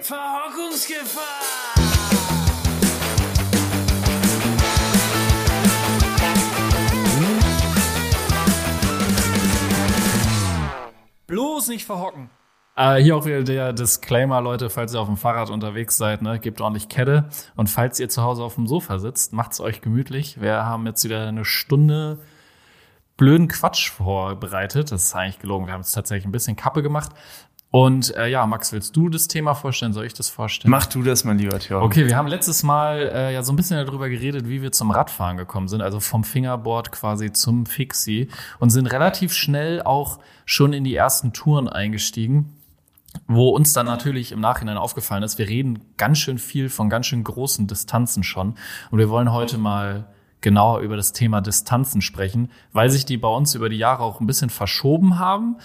Verhockungsgefahr! Bloß nicht verhocken. Äh, hier auch wieder der Disclaimer, Leute, falls ihr auf dem Fahrrad unterwegs seid, ne, gebt ordentlich Kette. Und falls ihr zu Hause auf dem Sofa sitzt, macht's euch gemütlich. Wir haben jetzt wieder eine Stunde blöden Quatsch vorbereitet. Das ist eigentlich gelogen. Wir haben es tatsächlich ein bisschen Kappe gemacht. Und äh, ja, Max, willst du das Thema vorstellen? Soll ich das vorstellen? Mach du das, mein lieber Theo. Okay, wir haben letztes Mal äh, ja so ein bisschen darüber geredet, wie wir zum Radfahren gekommen sind, also vom Fingerboard quasi zum Fixie und sind relativ schnell auch schon in die ersten Touren eingestiegen, wo uns dann natürlich im Nachhinein aufgefallen ist, wir reden ganz schön viel von ganz schön großen Distanzen schon und wir wollen heute mal genauer über das Thema Distanzen sprechen, weil sich die bei uns über die Jahre auch ein bisschen verschoben haben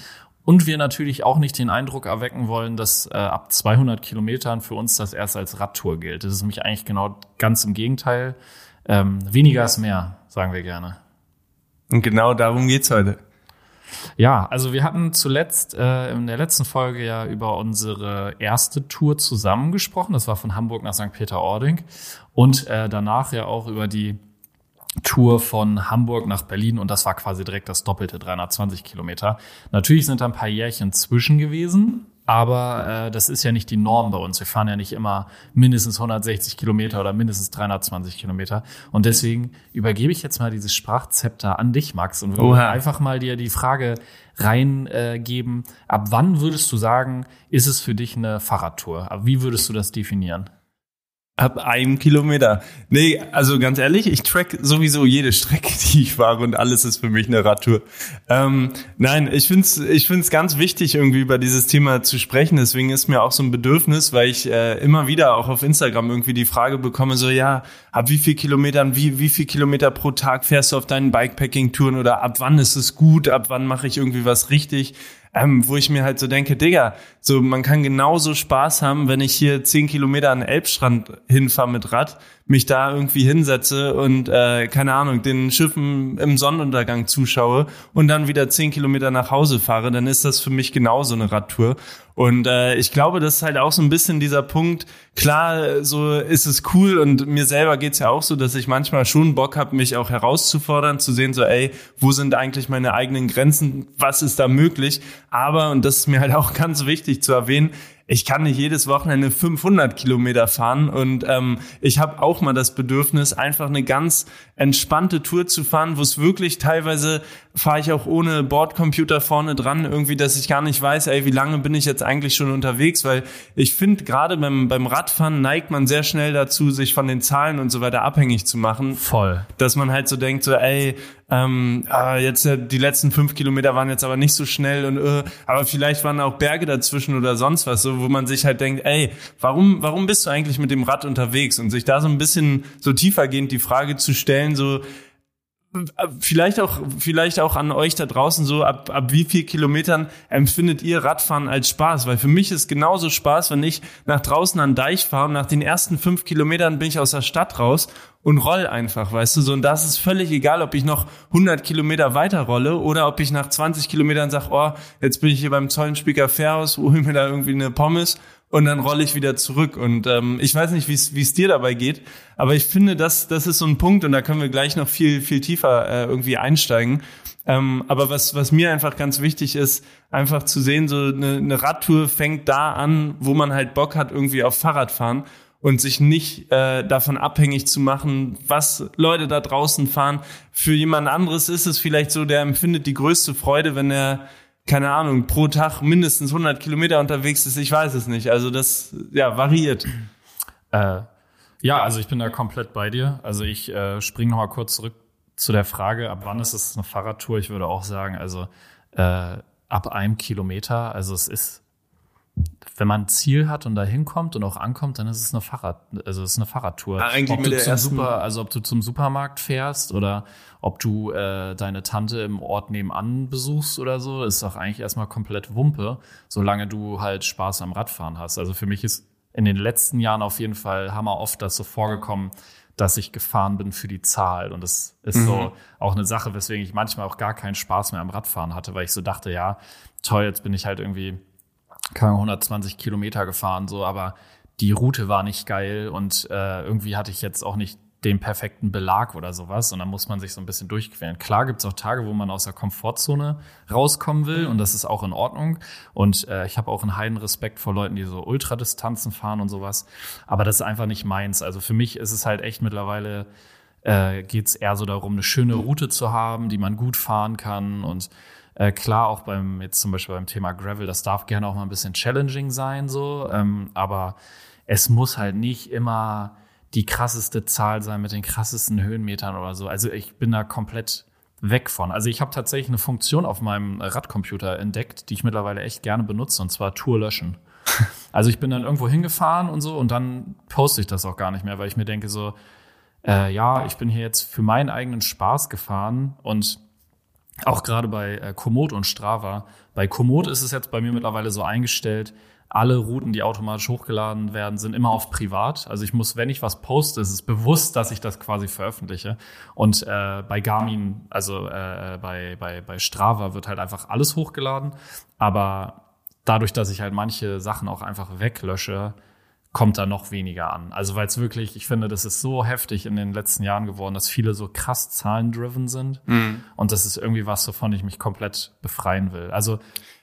und wir natürlich auch nicht den Eindruck erwecken wollen, dass äh, ab 200 Kilometern für uns das erst als Radtour gilt. Das ist nämlich eigentlich genau ganz im Gegenteil. Ähm, weniger ist mehr, sagen wir gerne. Und genau darum geht's heute. Ja, also wir hatten zuletzt äh, in der letzten Folge ja über unsere erste Tour zusammen gesprochen. Das war von Hamburg nach St. Peter-Ording. Und äh, danach ja auch über die Tour von Hamburg nach Berlin und das war quasi direkt das doppelte, 320 Kilometer. Natürlich sind da ein paar Jährchen zwischen gewesen, aber äh, das ist ja nicht die Norm bei uns. Wir fahren ja nicht immer mindestens 160 Kilometer oder mindestens 320 Kilometer. Und deswegen übergebe ich jetzt mal dieses Sprachzepter an dich, Max, und würde einfach mal dir die Frage reingeben, äh, ab wann würdest du sagen, ist es für dich eine Fahrradtour? Ab wie würdest du das definieren? Ab einem Kilometer. Nee, also ganz ehrlich, ich track sowieso jede Strecke, die ich fahre und alles ist für mich eine Radtour. Ähm, nein, ich find's, ich find's ganz wichtig, irgendwie über dieses Thema zu sprechen. Deswegen ist mir auch so ein Bedürfnis, weil ich äh, immer wieder auch auf Instagram irgendwie die Frage bekomme, so ja, ab wie viel Kilometern, wie, wie viel Kilometer pro Tag fährst du auf deinen Bikepacking-Touren oder ab wann ist es gut, ab wann mache ich irgendwie was richtig? Ähm, wo ich mir halt so denke, Digga, so man kann genauso Spaß haben, wenn ich hier zehn Kilometer an den Elbstrand hinfahre mit Rad, mich da irgendwie hinsetze und äh, keine Ahnung, den Schiffen im Sonnenuntergang zuschaue und dann wieder zehn Kilometer nach Hause fahre, dann ist das für mich genauso eine Radtour. Und äh, ich glaube, das ist halt auch so ein bisschen dieser Punkt. Klar, so ist es cool und mir selber geht's ja auch so, dass ich manchmal schon Bock habe, mich auch herauszufordern, zu sehen, so, ey, wo sind eigentlich meine eigenen Grenzen, was ist da möglich? Aber, und das ist mir halt auch ganz wichtig zu erwähnen, ich kann nicht jedes Wochenende 500 Kilometer fahren und ähm, ich habe auch mal das Bedürfnis, einfach eine ganz entspannte Tour zu fahren, wo es wirklich teilweise fahre ich auch ohne Bordcomputer vorne dran, irgendwie, dass ich gar nicht weiß, ey, wie lange bin ich jetzt eigentlich schon unterwegs, weil ich finde, gerade beim, beim Radfahren neigt man sehr schnell dazu, sich von den Zahlen und so weiter abhängig zu machen. Voll. Dass man halt so denkt, so, ey, ähm, ah, jetzt äh, die letzten fünf Kilometer waren jetzt aber nicht so schnell und äh, aber vielleicht waren auch Berge dazwischen oder sonst was, so wo man sich halt denkt, ey, warum warum bist du eigentlich mit dem Rad unterwegs und sich da so ein bisschen so tiefergehend die Frage zu stellen, so vielleicht auch vielleicht auch an euch da draußen so ab ab wie viel Kilometern empfindet ihr Radfahren als Spaß? Weil für mich ist genauso Spaß wenn ich nach draußen an Deich fahre und nach den ersten fünf Kilometern bin ich aus der Stadt raus und roll einfach weißt du? So und das ist völlig egal ob ich noch 100 Kilometer weiter rolle oder ob ich nach 20 Kilometern sag oh jetzt bin ich hier beim Zollenspieker Fährhaus hol mir da irgendwie eine Pommes und dann rolle ich wieder zurück. Und ähm, ich weiß nicht, wie es dir dabei geht, aber ich finde, das, das ist so ein Punkt und da können wir gleich noch viel, viel tiefer äh, irgendwie einsteigen. Ähm, aber was, was mir einfach ganz wichtig ist, einfach zu sehen, so eine, eine Radtour fängt da an, wo man halt Bock hat, irgendwie auf Fahrradfahren und sich nicht äh, davon abhängig zu machen, was Leute da draußen fahren. Für jemand anderes ist es vielleicht so, der empfindet die größte Freude, wenn er keine Ahnung, pro Tag mindestens 100 Kilometer unterwegs ist, ich weiß es nicht. Also das, ja, variiert. Äh, ja, also ich bin da komplett bei dir. Also ich äh, springe noch mal kurz zurück zu der Frage, ab wann ist es eine Fahrradtour? Ich würde auch sagen, also äh, ab einem Kilometer. Also es ist, wenn man ein Ziel hat und da hinkommt und auch ankommt, dann ist es eine Fahrrad, also es ist eine Fahrradtour. Ah, eigentlich ob mit du der zum Super, also ob du zum Supermarkt fährst oder ob du äh, deine Tante im Ort nebenan besuchst oder so, ist doch eigentlich erstmal komplett Wumpe, solange du halt Spaß am Radfahren hast. Also für mich ist in den letzten Jahren auf jeden Fall hammer oft das so vorgekommen, dass ich gefahren bin für die Zahl. Und das ist Mhm. so auch eine Sache, weswegen ich manchmal auch gar keinen Spaß mehr am Radfahren hatte, weil ich so dachte, ja, toll, jetzt bin ich halt irgendwie keine Ahnung, 120 Kilometer gefahren, so, aber die Route war nicht geil und äh, irgendwie hatte ich jetzt auch nicht den perfekten Belag oder sowas und dann muss man sich so ein bisschen durchquälen. Klar gibt's auch Tage, wo man aus der Komfortzone rauskommen will und das ist auch in Ordnung und äh, ich habe auch einen heiden Respekt vor Leuten, die so Ultradistanzen fahren und sowas, aber das ist einfach nicht meins. Also für mich ist es halt echt mittlerweile äh, geht's eher so darum, eine schöne Route zu haben, die man gut fahren kann und äh, klar, auch beim, jetzt zum Beispiel beim Thema Gravel, das darf gerne auch mal ein bisschen challenging sein, so, ähm, aber es muss halt nicht immer die krasseste Zahl sein mit den krassesten Höhenmetern oder so. Also ich bin da komplett weg von. Also ich habe tatsächlich eine Funktion auf meinem Radcomputer entdeckt, die ich mittlerweile echt gerne benutze, und zwar Tour löschen. Also ich bin dann irgendwo hingefahren und so und dann poste ich das auch gar nicht mehr, weil ich mir denke so, äh, ja, ich bin hier jetzt für meinen eigenen Spaß gefahren und auch gerade bei äh, Komoot und Strava. Bei Komoot ist es jetzt bei mir mittlerweile so eingestellt, alle Routen, die automatisch hochgeladen werden, sind immer auf privat. Also ich muss, wenn ich was poste, ist es bewusst, dass ich das quasi veröffentliche. Und äh, bei Garmin, also äh, bei, bei, bei Strava wird halt einfach alles hochgeladen. Aber dadurch, dass ich halt manche Sachen auch einfach weglösche, kommt da noch weniger an. Also weil es wirklich, ich finde, das ist so heftig in den letzten Jahren geworden, dass viele so krass zahlendriven sind. Mhm. Und das ist irgendwie was, wovon ich mich komplett befreien will. Also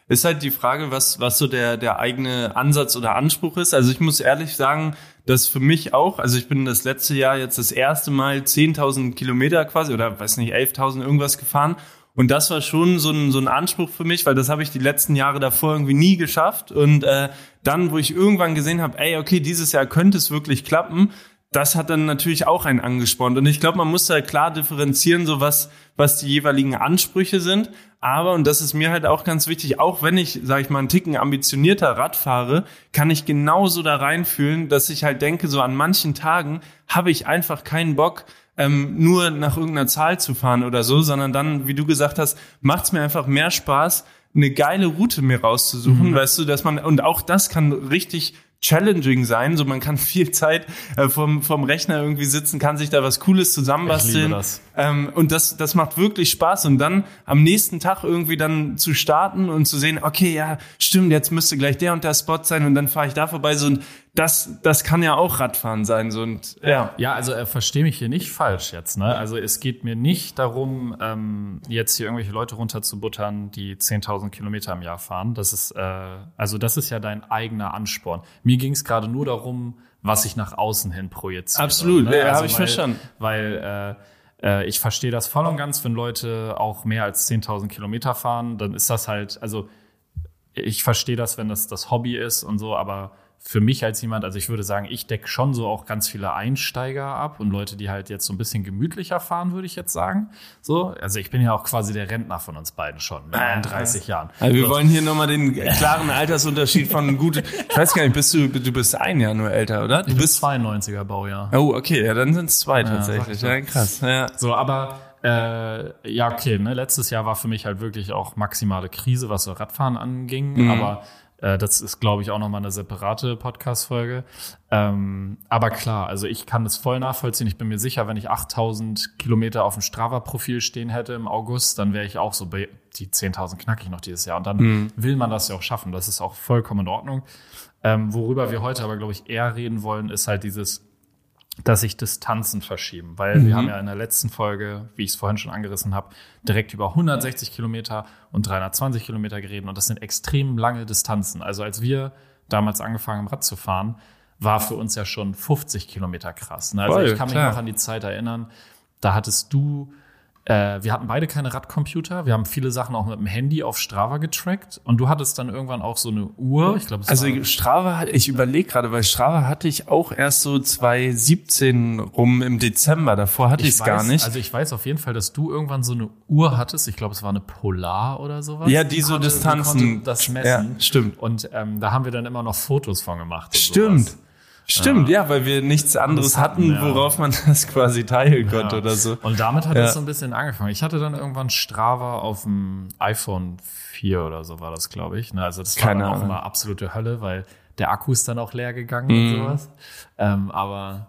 ist halt die Frage, was, was so der, der eigene Ansatz oder Anspruch ist. Also ich muss ehrlich sagen, dass für mich auch, also ich bin das letzte Jahr jetzt das erste Mal 10.000 Kilometer quasi oder weiß nicht, 11.000 irgendwas gefahren. Und das war schon so ein, so ein Anspruch für mich, weil das habe ich die letzten Jahre davor irgendwie nie geschafft. Und äh, dann, wo ich irgendwann gesehen habe, ey, okay, dieses Jahr könnte es wirklich klappen, das hat dann natürlich auch einen angespornt. Und ich glaube, man muss da klar differenzieren, so was, was die jeweiligen Ansprüche sind. Aber, und das ist mir halt auch ganz wichtig, auch wenn ich, sage ich mal, einen Ticken ambitionierter Rad fahre, kann ich genauso da reinfühlen, dass ich halt denke, so an manchen Tagen habe ich einfach keinen Bock, ähm, nur nach irgendeiner Zahl zu fahren oder so, sondern dann, wie du gesagt hast, macht es mir einfach mehr Spaß, eine geile Route mir rauszusuchen, mhm. weißt du, dass man, und auch das kann richtig challenging sein. So, man kann viel Zeit äh, vom, vom Rechner irgendwie sitzen, kann sich da was Cooles zusammenbasteln. Das. Ähm, und das, das macht wirklich Spaß. Und dann am nächsten Tag irgendwie dann zu starten und zu sehen, okay, ja, stimmt, jetzt müsste gleich der und der Spot sein und dann fahre ich da vorbei. So, und das, das kann ja auch Radfahren sein. So, und, ja. ja, also äh, verstehe mich hier nicht falsch jetzt. Ne? Also es geht mir nicht darum, ähm, jetzt hier irgendwelche Leute runterzubuttern, die 10.000 Kilometer im Jahr fahren. Das ist, äh, also das ist ja dein eigener Ansporn. Mir ging es gerade nur darum, was ich nach außen hin projiziere. Absolut, ne? ja, also habe ich verstanden. Weil äh, äh, ich verstehe das voll und ganz, wenn Leute auch mehr als 10.000 Kilometer fahren, dann ist das halt, also ich verstehe das, wenn das das Hobby ist und so, aber für mich als jemand, also ich würde sagen, ich decke schon so auch ganz viele Einsteiger ab und Leute, die halt jetzt so ein bisschen gemütlicher fahren, würde ich jetzt sagen. So, also ich bin ja auch quasi der Rentner von uns beiden schon, mit ah, 30 Jahren. Also wir so. wollen hier nochmal den klaren Altersunterschied von gut, ich weiß gar nicht, bist du, du bist ein Jahr nur älter, oder? Du ich bist 92er Baujahr. Oh, okay, ja, dann sind es zwei tatsächlich. Ja, ja, krass. Ja. So, aber äh, ja, okay, ne, letztes Jahr war für mich halt wirklich auch maximale Krise, was so Radfahren anging, mhm. aber äh, das ist, glaube ich, auch nochmal eine separate Podcast-Folge. Ähm, aber klar, also ich kann das voll nachvollziehen. Ich bin mir sicher, wenn ich 8000 Kilometer auf dem Strava-Profil stehen hätte im August, dann wäre ich auch so bei die 10.000 knack ich noch dieses Jahr. Und dann mhm. will man das ja auch schaffen. Das ist auch vollkommen in Ordnung. Ähm, worüber wir heute aber, glaube ich, eher reden wollen, ist halt dieses dass sich Distanzen verschieben, weil mhm. wir haben ja in der letzten Folge, wie ich es vorhin schon angerissen habe, direkt über 160 Kilometer und 320 Kilometer geredet und das sind extrem lange Distanzen. Also als wir damals angefangen haben, Rad zu fahren, war für uns ja schon 50 Kilometer krass. Ne? Also Voll, ich kann mich klar. noch an die Zeit erinnern, da hattest du äh, wir hatten beide keine Radcomputer. Wir haben viele Sachen auch mit dem Handy auf Strava getrackt. Und du hattest dann irgendwann auch so eine Uhr. Ich glaube, also Strava, ich überlege gerade, weil Strava hatte ich auch erst so 2017 rum im Dezember. Davor hatte ich es gar nicht. Also ich weiß auf jeden Fall, dass du irgendwann so eine Uhr hattest. Ich glaube, es war eine Polar oder sowas. Ja, die so Distanzen. Die das messen. Ja, stimmt. Und ähm, da haben wir dann immer noch Fotos von gemacht. Stimmt. Sowas. Stimmt, ja, weil wir nichts anderes hatten, ja. worauf man das quasi teilen konnte ja. oder so. Und damit hat es so ein bisschen angefangen. Ich hatte dann irgendwann Strava auf dem iPhone 4 oder so war das, glaube ich. Ne, also das Keine war dann auch immer absolute Hölle, weil der Akku ist dann auch leer gegangen mm. und mhm. sowas. Ähm, aber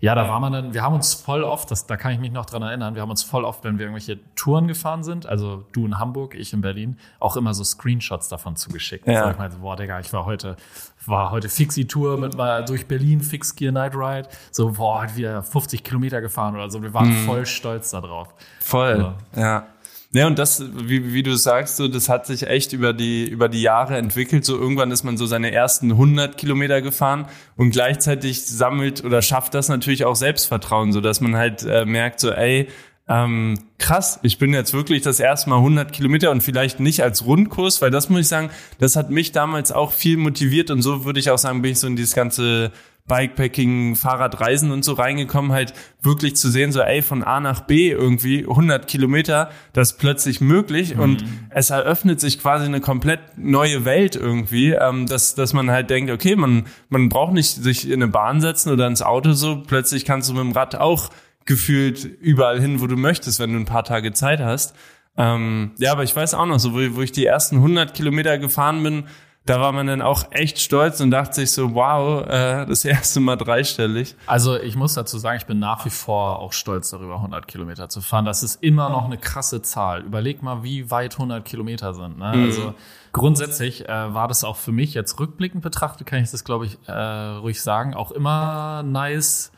Ja, da war man dann, wir haben uns voll oft, das, da kann ich mich noch dran erinnern, wir haben uns voll oft, wenn wir irgendwelche Touren gefahren sind, also du in Hamburg, ich in Berlin, auch immer so Screenshots davon zugeschickt. Ja. So, ich meinte, boah, Digga, ich war heute, war heute Fixie-Tour mit mal durch Berlin, Fix Gear Night Ride. So, boah, hat wieder 50 Kilometer gefahren oder so. Wir waren voll stolz darauf. Voll, ja. Ja, und das, wie, wie du sagst, so, das hat sich echt über die, über die Jahre entwickelt. So irgendwann ist man so seine ersten 100 Kilometer gefahren und gleichzeitig sammelt oder schafft das natürlich auch Selbstvertrauen, so dass man halt äh, merkt, so, ey, ähm, krass, ich bin jetzt wirklich das erste Mal 100 Kilometer und vielleicht nicht als Rundkurs, weil das muss ich sagen, das hat mich damals auch viel motiviert und so würde ich auch sagen, bin ich so in dieses ganze Bikepacking, Fahrradreisen und so reingekommen, halt wirklich zu sehen, so ey, von A nach B irgendwie 100 Kilometer, das ist plötzlich möglich Mhm. und es eröffnet sich quasi eine komplett neue Welt irgendwie, ähm, dass, dass man halt denkt, okay, man, man braucht nicht sich in eine Bahn setzen oder ins Auto so, plötzlich kannst du mit dem Rad auch gefühlt überall hin, wo du möchtest, wenn du ein paar Tage Zeit hast. Ähm, ja, aber ich weiß auch noch so, wo, wo ich die ersten 100 Kilometer gefahren bin, da war man dann auch echt stolz und dachte sich so, wow, äh, das erste Mal dreistellig. Also ich muss dazu sagen, ich bin nach wie vor auch stolz darüber, 100 Kilometer zu fahren. Das ist immer noch eine krasse Zahl. Überleg mal, wie weit 100 Kilometer sind. Ne? Also grundsätzlich äh, war das auch für mich jetzt rückblickend betrachtet, kann ich das glaube ich äh, ruhig sagen, auch immer nice,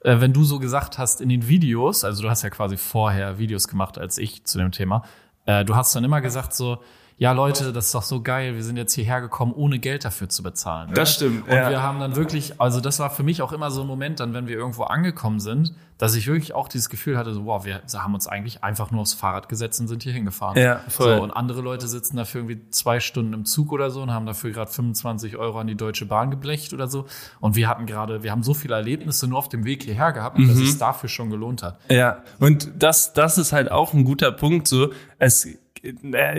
äh, wenn du so gesagt hast in den Videos, also du hast ja quasi vorher Videos gemacht als ich zu dem Thema, äh, du hast dann immer gesagt so, ja Leute, das ist doch so geil, wir sind jetzt hierher gekommen, ohne Geld dafür zu bezahlen. Das stimmt, Und ja. wir haben dann wirklich, also das war für mich auch immer so ein Moment, dann wenn wir irgendwo angekommen sind, dass ich wirklich auch dieses Gefühl hatte, so, wow, wir haben uns eigentlich einfach nur aufs Fahrrad gesetzt und sind hier hingefahren. Ja, voll. So, und andere Leute sitzen dafür irgendwie zwei Stunden im Zug oder so und haben dafür gerade 25 Euro an die Deutsche Bahn geblecht oder so. Und wir hatten gerade, wir haben so viele Erlebnisse nur auf dem Weg hierher gehabt, dass Mhm. es dafür schon gelohnt hat. Ja, und das, das ist halt auch ein guter Punkt. So, es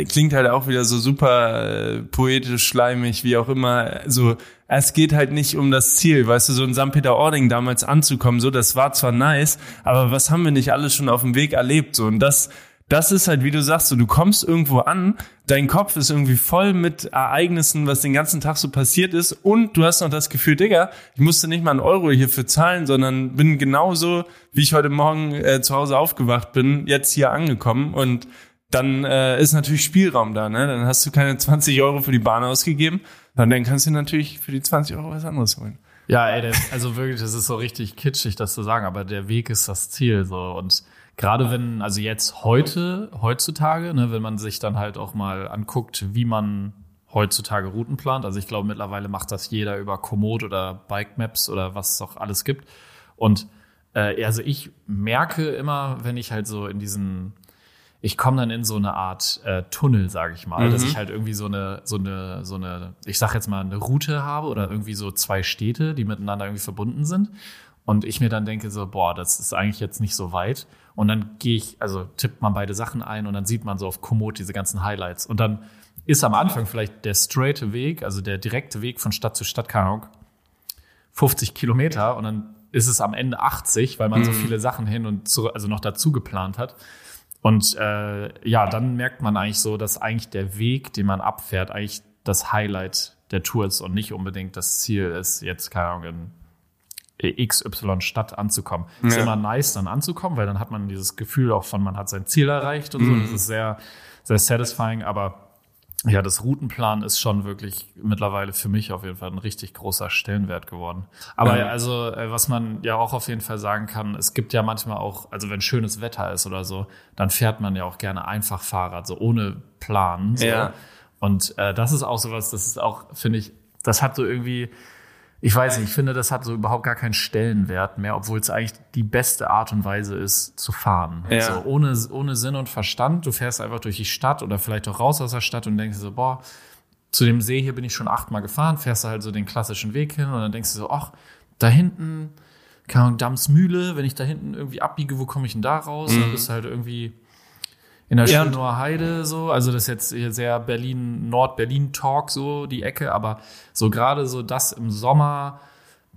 klingt halt auch wieder so super äh, poetisch, schleimig, wie auch immer. So, es geht halt nicht um das Ziel, weißt du, so in St. Peter-Ording damals anzukommen. So, das war zwar nice, aber was haben wir nicht alles schon auf dem Weg erlebt? So, und das, das ist halt, wie du sagst, so, du kommst irgendwo an, dein Kopf ist irgendwie voll mit Ereignissen, was den ganzen Tag so passiert ist und du hast noch das Gefühl, Digga, ich musste nicht mal einen Euro hierfür zahlen, sondern bin genauso, wie ich heute Morgen äh, zu Hause aufgewacht bin, jetzt hier angekommen und dann äh, ist natürlich Spielraum da, ne? Dann hast du keine 20 Euro für die Bahn ausgegeben, dann kannst du natürlich für die 20 Euro was anderes holen. Ja, ey, der, also wirklich, das ist so richtig kitschig, das zu sagen, aber der Weg ist das Ziel, so. Und gerade wenn, also jetzt heute, heutzutage, ne, wenn man sich dann halt auch mal anguckt, wie man heutzutage Routen plant. Also ich glaube, mittlerweile macht das jeder über Komoot oder Bike Maps oder was es auch alles gibt. Und äh, also ich merke immer, wenn ich halt so in diesen ich komme dann in so eine Art äh, Tunnel, sage ich mal, dass ich halt irgendwie so eine, so eine, so eine, ich sag jetzt mal eine Route habe oder irgendwie so zwei Städte, die miteinander irgendwie verbunden sind. Und ich mir dann denke so, boah, das ist eigentlich jetzt nicht so weit. Und dann gehe ich, also tippt man beide Sachen ein und dann sieht man so auf Komoot diese ganzen Highlights. Und dann ist am Anfang vielleicht der straighte Weg, also der direkte Weg von Stadt zu Stadt, keine Ahnung, 50 Kilometer und dann ist es am Ende 80, weil man so viele Sachen hin und zu, also noch dazu geplant hat. Und äh, ja, dann merkt man eigentlich so, dass eigentlich der Weg, den man abfährt, eigentlich das Highlight der Tour ist und nicht unbedingt das Ziel ist, jetzt, keine Ahnung, in XY Stadt anzukommen. Ist Ja. immer nice, dann anzukommen, weil dann hat man dieses Gefühl auch von, man hat sein Ziel erreicht und so. Das ist sehr, sehr satisfying, aber ja, das Routenplan ist schon wirklich mittlerweile für mich auf jeden Fall ein richtig großer Stellenwert geworden. Aber Ja. also, äh, was man ja auch auf jeden Fall sagen kann, es gibt ja manchmal auch, also wenn schönes Wetter ist oder so, dann fährt man ja auch gerne einfach Fahrrad, so ohne Plan. So. Ja. Und äh, das ist auch sowas, das ist auch, finde ich, das hat so irgendwie, ich weiß nicht, ich finde, das hat so überhaupt gar keinen Stellenwert mehr, obwohl es eigentlich die beste Art und Weise ist, zu fahren. Ja. So, ohne, ohne Sinn und Verstand. Du fährst einfach durch die Stadt oder vielleicht auch raus aus der Stadt und denkst so, boah, zu dem See hier bin ich schon achtmal gefahren, fährst du halt so den klassischen Weg hin und dann denkst du so, ach, da hinten, keine Ahnung, Dammsmühle, wenn ich da hinten irgendwie abbiege, wo komme ich denn da raus? Dann bist du halt irgendwie in der Ja, Schönower Heide so. Also das ist jetzt hier sehr Berlin, Nord-Berlin-Talk so, die Ecke, aber so gerade so das im Sommer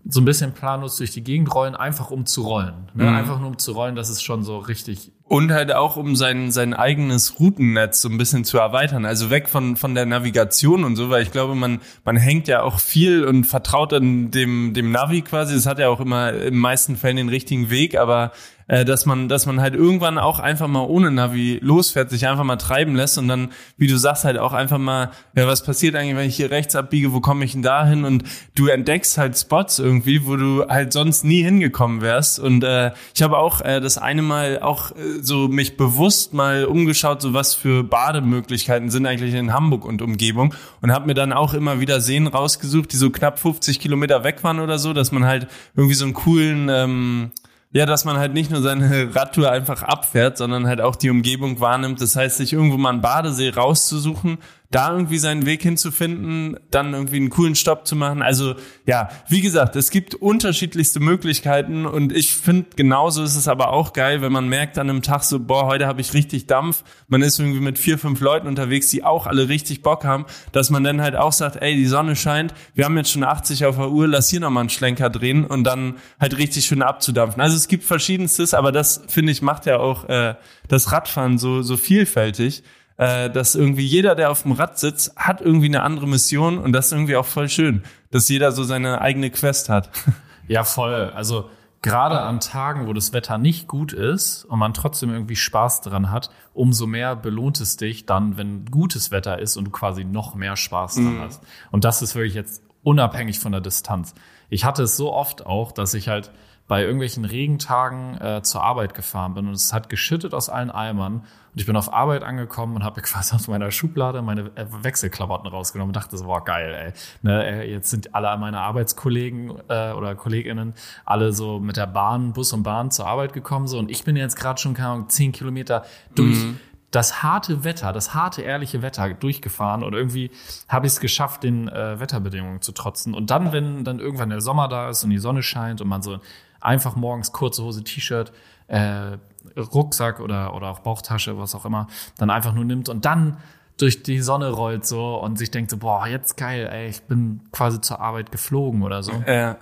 so ein bisschen planlos durch die Gegend rollen, einfach um zu rollen. Ne? Einfach nur um zu rollen, das ist schon so richtig Und halt auch, um sein, sein eigenes Routennetz so ein bisschen zu erweitern. Also weg von, von der Navigation und so, weil ich glaube, man, man hängt ja auch viel und vertraut an dem, dem Navi quasi. Es hat ja auch immer im meisten Fällen den richtigen Weg, aber äh, dass man, dass man halt irgendwann auch einfach mal ohne Navi losfährt, sich einfach mal treiben lässt und dann, wie du sagst, halt auch einfach mal, ja, was passiert eigentlich, wenn ich hier rechts abbiege, wo komme ich denn da hin? Und du entdeckst halt Spots irgendwie, wo du halt sonst nie hingekommen wärst. Und äh, ich habe auch äh, das eine Mal auch äh, so mich bewusst mal umgeschaut, so was für Bademöglichkeiten sind eigentlich in Hamburg und Umgebung und habe mir dann auch immer wieder Seen rausgesucht, die so knapp 50 Kilometer weg waren oder so, dass man halt irgendwie so einen coolen ähm, ja, dass man halt nicht nur seine Radtour einfach abfährt, sondern halt auch die Umgebung wahrnimmt. Das heißt, sich irgendwo mal einen Badesee rauszusuchen, da irgendwie seinen Weg hinzufinden, dann irgendwie einen coolen Stopp zu machen. Also ja, wie gesagt, es gibt unterschiedlichste Möglichkeiten und ich finde, genauso ist es aber auch geil, wenn man merkt an einem Tag so, boah, heute habe ich richtig Dampf. Man ist irgendwie mit vier, fünf Leuten unterwegs, die auch alle richtig Bock haben, dass man dann halt auch sagt, ey, die Sonne scheint, wir haben jetzt schon 80 auf der Uhr, lass hier nochmal einen Schlenker drehen und dann halt richtig schön abzudampfen. Also es gibt verschiedenstes, aber das, finde ich, macht ja auch äh, das Radfahren so, so vielfältig äh, dass irgendwie jeder, der auf dem Rad sitzt, hat irgendwie eine andere Mission und das ist irgendwie auch voll schön, dass jeder so seine eigene Quest hat. Ja, voll. Also gerade an Tagen, wo das Wetter nicht gut ist und man trotzdem irgendwie Spaß dran hat, umso mehr belohnt es dich dann, wenn gutes Wetter ist und du quasi noch mehr Spaß dran mhm. hast. Und das ist wirklich jetzt unabhängig von der Distanz. Ich hatte es so oft auch, dass ich halt bei irgendwelchen Regentagen äh, zur Arbeit gefahren bin und es hat geschüttet aus allen Eimern und ich bin auf Arbeit angekommen und habe quasi aus meiner Schublade meine äh, Wechselklamotten rausgenommen und dachte so, boah, geil, ey. Ne, äh, jetzt sind alle meine Arbeitskollegen äh, oder KollegInnen alle so mit der Bahn, Bus und Bahn zur Arbeit gekommen so und ich bin jetzt gerade schon, keine Ahnung, zehn Kilometer durch mhm das harte Wetter, das harte, ehrliche Wetter durchgefahren und irgendwie habe ich es geschafft, den äh, Wetterbedingungen zu trotzen. Und dann, wenn dann irgendwann der Sommer da ist und die Sonne scheint und man so einfach morgens kurze Hose, T-Shirt, äh, Rucksack oder, oder auch Bauchtasche, was auch immer, dann einfach nur nimmt und dann durch die Sonne rollt so und sich denkt so, boah, jetzt geil, ey, ich bin quasi zur Arbeit geflogen oder so. Ja.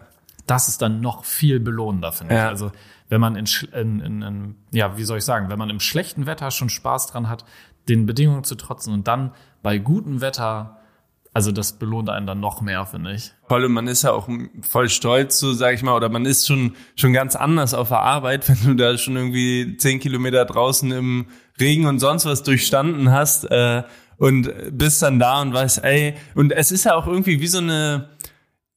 Das ist dann noch viel belohnender, finde ja. ich. Also wenn man in, in, in, in, ja, wie soll ich sagen, wenn man im schlechten Wetter schon Spaß dran hat, den Bedingungen zu trotzen und dann bei gutem Wetter also das belohnt einen dann noch mehr, finde ich. Voll, und man ist ja auch voll stolz, so sag ich mal, oder man ist schon, schon ganz anders auf der Arbeit, wenn du da schon irgendwie zehn Kilometer draußen im Regen und sonst was durchstanden hast äh, und bist dann da und weißt, ey, und es ist ja auch irgendwie wie so eine,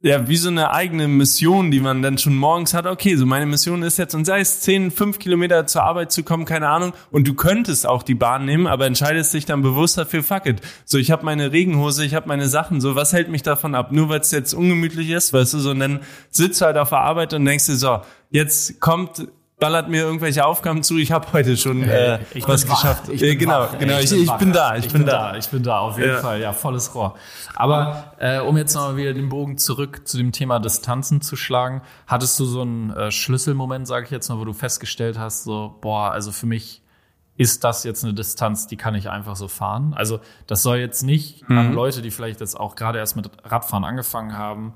ja, wie so eine eigene Mission, die man dann schon morgens hat. Okay, so meine Mission ist jetzt, und sei es 10, 5 Kilometer zur Arbeit zu kommen, keine Ahnung. Und du könntest auch die Bahn nehmen, aber entscheidest dich dann bewusst dafür, fuck it. So, ich habe meine Regenhose, ich habe meine Sachen. So, was hält mich davon ab? Nur weil es jetzt ungemütlich ist, weißt du, so, und dann sitzt du halt auf der Arbeit und denkst dir so, jetzt kommt ballert mir irgendwelche Aufgaben zu. Ich habe heute schon äh, was geschafft. Ich bin genau, wach. genau. Ich, ich, ich bin da. Ich, ich bin, bin da. da. Ich bin da. Auf jeden ja. Fall. Ja, volles Rohr. Aber äh, um jetzt nochmal wieder den Bogen zurück zu dem Thema Distanzen zu schlagen, hattest du so einen äh, Schlüsselmoment, sage ich jetzt mal, wo du festgestellt hast, so boah, also für mich ist das jetzt eine Distanz, die kann ich einfach so fahren. Also das soll jetzt nicht mhm. an Leute, die vielleicht jetzt auch gerade erst mit Radfahren angefangen haben,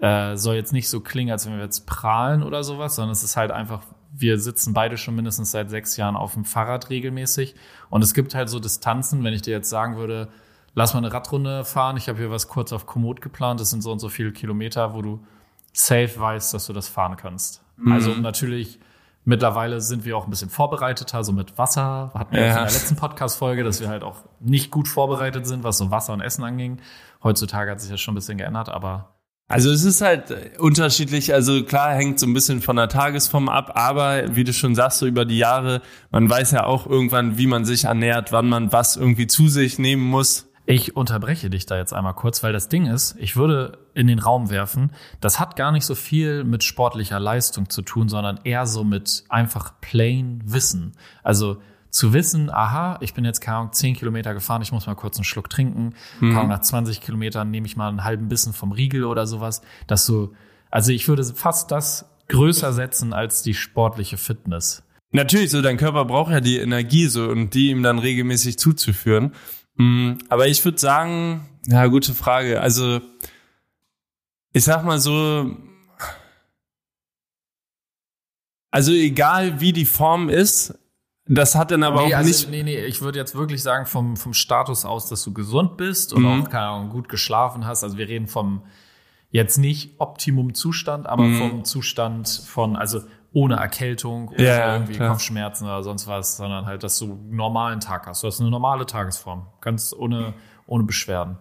äh, soll jetzt nicht so klingen, als wenn wir jetzt prahlen oder sowas, sondern es ist halt einfach wir sitzen beide schon mindestens seit sechs Jahren auf dem Fahrrad regelmäßig. Und es gibt halt so Distanzen, wenn ich dir jetzt sagen würde, lass mal eine Radrunde fahren. Ich habe hier was kurz auf Komoot geplant. Das sind so und so viele Kilometer, wo du safe weißt, dass du das fahren kannst. Mhm. Also natürlich, mittlerweile sind wir auch ein bisschen vorbereiteter, so mit Wasser. Hatten wir ja. in der letzten Podcast-Folge, dass wir halt auch nicht gut vorbereitet sind, was so Wasser und Essen anging. Heutzutage hat sich das schon ein bisschen geändert, aber also es ist halt unterschiedlich, also klar hängt so ein bisschen von der Tagesform ab, aber wie du schon sagst, so über die Jahre, man weiß ja auch irgendwann, wie man sich ernährt, wann man was irgendwie zu sich nehmen muss. Ich unterbreche dich da jetzt einmal kurz, weil das Ding ist, ich würde in den Raum werfen, das hat gar nicht so viel mit sportlicher Leistung zu tun, sondern eher so mit einfach plain Wissen. Also zu wissen, aha, ich bin jetzt keine Ahnung, 10 Kilometer gefahren, ich muss mal kurz einen Schluck trinken, mhm. nach 20 Kilometern nehme ich mal einen halben Bissen vom Riegel oder sowas, dass du, also ich würde fast das größer setzen als die sportliche Fitness. Natürlich, so dein Körper braucht ja die Energie so und die ihm dann regelmäßig zuzuführen. Mhm, aber ich würde sagen, ja, gute Frage. Also, ich sag mal so, also egal wie die Form ist, das hat dann aber Nee, auch also, nicht. nee, nee, ich würde jetzt wirklich sagen, vom, vom Status aus, dass du gesund bist und Mhm. auch, keine Ahnung, gut geschlafen hast. Also wir reden vom jetzt nicht Optimum-Zustand, aber Mhm. vom Zustand von, also ohne Erkältung, Ja, ja, irgendwie klar. Kopfschmerzen oder sonst was, sondern halt, dass du einen normalen Tag hast. Du hast eine normale Tagesform. Ganz ohne, ohne Beschwerden.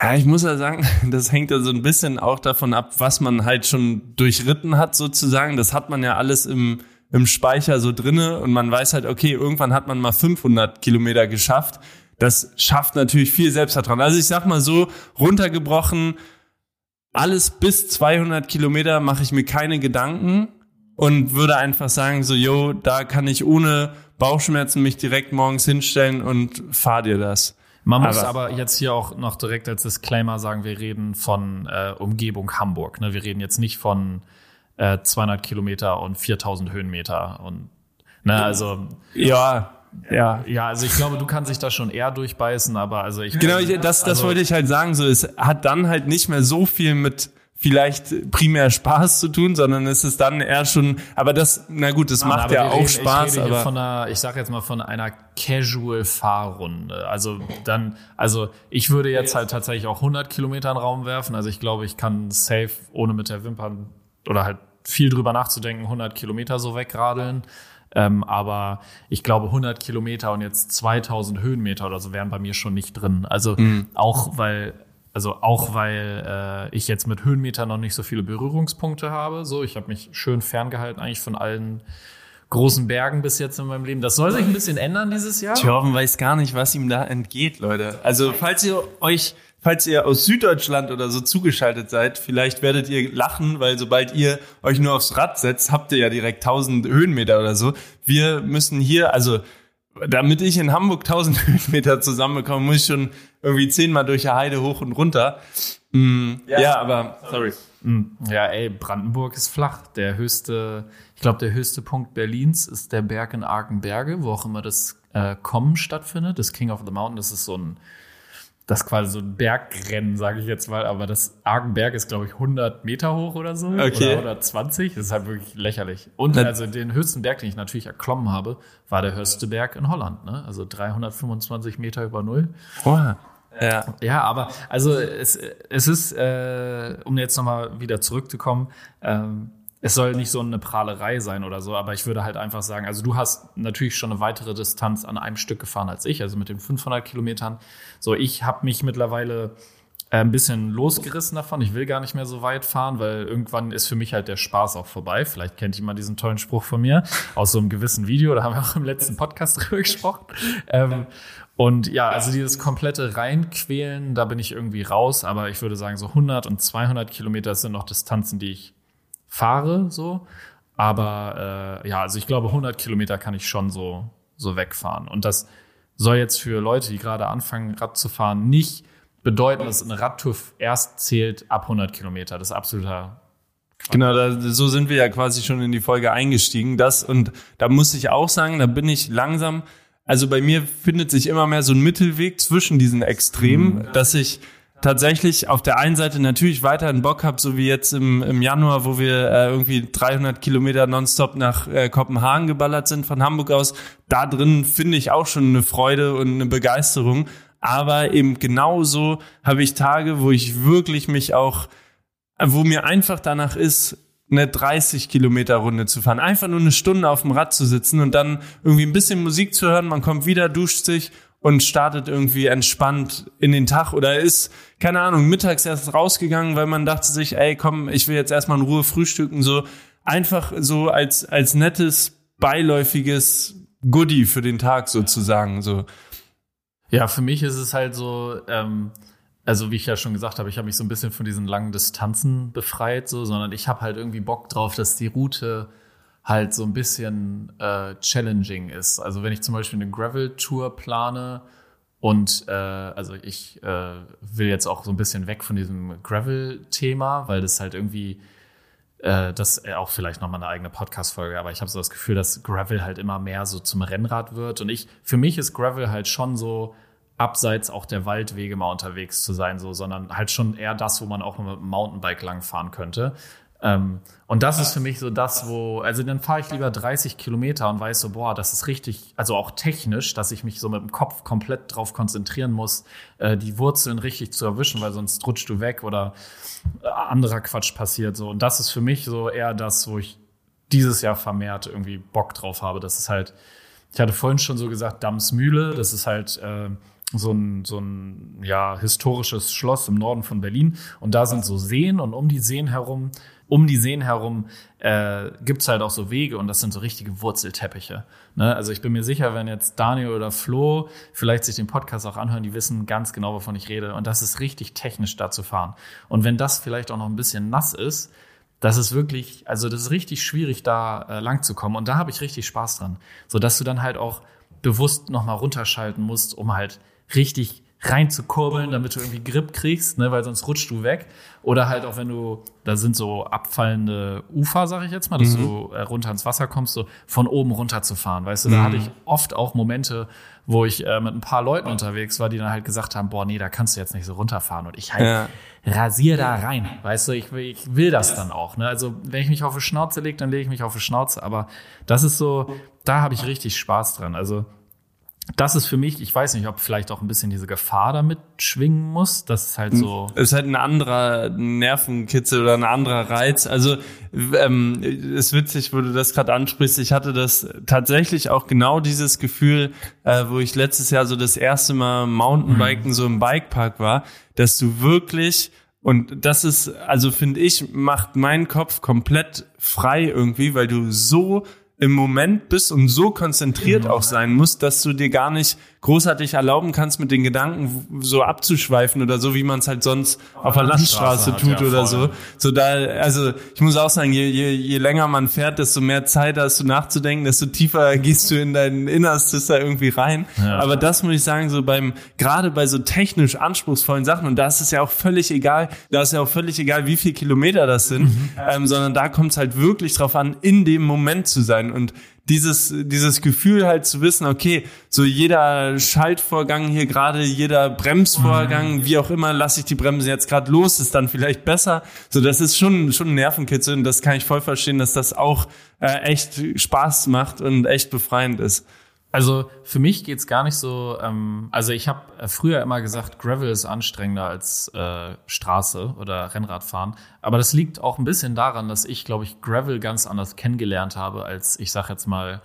Ja, ich muss ja sagen, das hängt ja so ein bisschen auch davon ab, was man halt schon durchritten hat sozusagen. Das hat man ja alles im, im Speicher so drinne und man weiß halt, okay, irgendwann hat man mal 500 Kilometer geschafft. Das schafft natürlich viel Selbstvertrauen. Also ich sag mal so, runtergebrochen, alles bis 200 Kilometer mache ich mir keine Gedanken und würde einfach sagen, so, yo, da kann ich ohne Bauchschmerzen mich direkt morgens hinstellen und fahr dir das. Man muss Aber- aber, jetzt hier auch noch direkt als Disclaimer sagen, wir reden von äh, Umgebung Hamburg. Ne? Wir reden jetzt nicht von äh, 200 Kilometer und 4000 Höhenmeter. Und, ne, also, Ja, ja, ja, also ich glaube, du kannst dich da schon eher durchbeißen, aber also ich. Genau, ich, das, das Also- wollte ich halt sagen. So, es hat dann halt nicht mehr so viel mit vielleicht primär Spaß zu tun, sondern es ist dann eher schon, aber das, na gut, das macht aber ja auch reden, Spaß, ich rede hier aber von einer, ich sage jetzt mal von einer Casual-Fahrrunde. Also dann, also ich würde jetzt halt tatsächlich auch 100 Kilometer in den Raum werfen. Also ich glaube, ich kann safe, ohne mit der Wimpern oder halt viel drüber nachzudenken, 100 Kilometer so wegradeln. Ähm, aber ich glaube, 100 Kilometer und jetzt 2000 Höhenmeter oder so wären bei mir schon nicht drin. Also auch weil, also auch weil äh, ich jetzt mit Höhenmetern noch nicht so viele Berührungspunkte habe. So, ich habe mich schön ferngehalten eigentlich von allen großen Bergen bis jetzt in meinem Leben. Das soll sich ein bisschen ändern dieses Jahr. Thorben weiß gar nicht, was ihm da entgeht, Leute. Also, falls ihr euch, falls ihr aus Süddeutschland oder so zugeschaltet seid, vielleicht werdet ihr lachen, weil sobald ihr euch nur aufs Rad setzt, habt ihr ja direkt 1000 Höhenmeter oder so. Wir müssen hier, also, damit ich in Hamburg 1000 Höhenmeter zusammenbekomme, muss ich schon irgendwie zehnmal durch die Heide hoch und runter. Mm, ja. aber, sorry. Ja, ey, Brandenburg ist flach. Der höchste, ich glaube, der höchste Punkt Berlins ist der Berg in Argenberge, wo auch immer das äh, Kommen stattfindet. Das King of the Mountain, das ist so ein, das ist quasi so ein Bergrennen, sage ich jetzt mal. Aber das Argenberg ist, glaube ich, 100 Meter hoch oder so. Okay. Oder 120. Das ist halt wirklich lächerlich. Und Na- also den höchsten Berg, den ich natürlich erklommen habe, war der höchste Berg in Holland. Ne? Also 325 Meter über Null. Oha. Ja. Ja, aber also es, es ist, äh, um jetzt nochmal wieder zurückzukommen, ähm, es soll nicht so eine Prahlerei sein oder so, aber ich würde halt einfach sagen, also du hast natürlich schon eine weitere Distanz an einem Stück gefahren als ich, also mit den 500 Kilometern. So, ich habe mich mittlerweile äh, ein bisschen losgerissen davon. Ich will gar nicht mehr so weit fahren, weil irgendwann ist für mich halt der Spaß auch vorbei. Vielleicht kennt jemand diesen tollen Spruch von mir aus so einem gewissen Video, da haben wir auch im letzten Podcast drüber gesprochen. Ähm, und ja, also dieses komplette Reinquälen, da bin ich irgendwie raus, aber ich würde sagen, so 100 und 200 Kilometer sind noch Distanzen, die ich fahre, so. Aber äh, ja, also ich glaube, 100 Kilometer kann ich schon so, so wegfahren. Und das soll jetzt für Leute, die gerade anfangen, Rad zu fahren, nicht bedeuten, dass eine Radtour erst zählt ab 100 Kilometer. Das ist absoluter Genau, da, so sind wir ja quasi schon in die Folge eingestiegen. Das und da muss ich auch sagen, da bin ich langsam. Also bei mir findet sich immer mehr so ein Mittelweg zwischen diesen Extremen, dass ich tatsächlich auf der einen Seite natürlich weiterhin Bock habe, so wie jetzt im, im Januar, wo wir äh, irgendwie 300 Kilometer nonstop nach äh, Kopenhagen geballert sind von Hamburg aus. Da drin finde ich auch schon eine Freude und eine Begeisterung. Aber eben genauso habe ich Tage, wo ich wirklich mich auch wo mir einfach danach ist, eine 30 Kilometer Runde zu fahren. Einfach nur eine Stunde auf dem Rad zu sitzen und dann irgendwie ein bisschen Musik zu hören. Man kommt wieder, duscht sich und startet irgendwie entspannt in den Tag oder ist, keine Ahnung, mittags erst rausgegangen, weil man dachte sich, ey, komm, ich will jetzt erstmal in Ruhe frühstücken. So einfach so als, als nettes, beiläufiges Goodie für den Tag sozusagen. So. Ja, für mich ist es halt so, ähm, also wie ich ja schon gesagt habe, ich habe mich so ein bisschen von diesen langen Distanzen befreit, so, sondern ich habe halt irgendwie Bock drauf, dass die Route halt so ein bisschen äh, challenging ist. Also wenn ich zum Beispiel eine Gravel-Tour plane und äh, also ich äh, will jetzt auch so ein bisschen weg von diesem Gravel-Thema, weil das halt irgendwie äh, das ist auch vielleicht nochmal eine eigene Podcast-Folge, aber ich habe so das Gefühl, dass Gravel halt immer mehr so zum Rennrad wird. Und ich, für mich ist Gravel halt schon so abseits auch der Waldwege mal unterwegs zu sein, so, sondern halt schon eher das, wo man auch mit dem Mountainbike langfahren könnte. Ähm, und das ist für mich so das, wo, also dann fahre ich lieber 30 Kilometer und weiß so, boah, das ist richtig, also auch technisch, dass ich mich so mit dem Kopf komplett drauf konzentrieren muss, äh, die Wurzeln richtig zu erwischen, weil sonst rutscht du weg oder äh, anderer Quatsch passiert so. Und das ist für mich so eher das, wo ich dieses Jahr vermehrt irgendwie Bock drauf habe. Das ist halt, ich hatte vorhin schon so gesagt, Dammsmühle, das ist halt äh, so ein, so ein ja, historisches Schloss im Norden von Berlin. Und da sind so Seen und um die Seen herum um die Seen herum äh, gibt halt auch so Wege und das sind so richtige Wurzelteppiche. Ne? Also ich bin mir sicher, wenn jetzt Daniel oder Flo vielleicht sich den Podcast auch anhören, die wissen ganz genau, wovon ich rede. Und das ist richtig technisch da zu fahren. Und wenn das vielleicht auch noch ein bisschen nass ist, das ist wirklich, also das ist richtig schwierig, da äh, lang zu kommen. Und da habe ich richtig Spaß dran. So dass du dann halt auch bewusst nochmal runterschalten musst, um halt richtig reinzukurbeln, damit du irgendwie Grip kriegst, ne, weil sonst rutscht du weg. Oder halt auch wenn du, da sind so abfallende Ufer, sag ich jetzt mal, dass mhm. du äh, runter ins Wasser kommst, so von oben runter zu fahren. Weißt du, da mhm. hatte ich oft auch Momente, wo ich äh, mit ein paar Leuten unterwegs war, die dann halt gesagt haben, boah, nee, da kannst du jetzt nicht so runterfahren. Und ich halt ja. rasier da rein. Weißt du, ich will, ich will das dann auch. Ne? Also wenn ich mich auf die Schnauze lege, dann lege ich mich auf die Schnauze. Aber das ist so, da habe ich richtig Spaß dran. Also das ist für mich, ich weiß nicht, ob vielleicht auch ein bisschen diese Gefahr damit schwingen muss. Das ist halt so. Es ist halt ein anderer Nervenkitzel oder ein anderer Reiz. Also ähm, ist witzig, wo du das gerade ansprichst. Ich hatte das tatsächlich auch genau dieses Gefühl, äh, wo ich letztes Jahr so das erste Mal Mountainbiken mhm. so im Bikepark war, dass du wirklich und das ist, also finde ich, macht meinen Kopf komplett frei irgendwie, weil du so im Moment bist und so konzentriert auch sein musst, dass du dir gar nicht großartig erlauben kannst, mit den Gedanken so abzuschweifen oder so, wie man es halt sonst auf der Landstraße tut ja, oder so. So da, also ich muss auch sagen, je, je, je länger man fährt, desto mehr Zeit hast du nachzudenken, desto tiefer gehst du in dein Innerstes da irgendwie rein. Ja. Aber das muss ich sagen, so beim, gerade bei so technisch anspruchsvollen Sachen, und da ist es ja auch völlig egal, da ist ja auch völlig egal, wie viel Kilometer das sind, mhm. ähm, sondern da kommt es halt wirklich drauf an, in dem Moment zu sein. Und dieses, dieses Gefühl halt zu wissen, okay, so jeder Schaltvorgang hier gerade, jeder Bremsvorgang, mhm. wie auch immer, lasse ich die Bremse jetzt gerade los, ist dann vielleicht besser. So, das ist schon, schon ein Nervenkitzel und das kann ich voll verstehen, dass das auch äh, echt Spaß macht und echt befreiend ist. Also für mich geht's gar nicht so. Ähm, also ich habe früher immer gesagt, Gravel ist anstrengender als äh, Straße oder Rennradfahren. Aber das liegt auch ein bisschen daran, dass ich, glaube ich, Gravel ganz anders kennengelernt habe als ich sag jetzt mal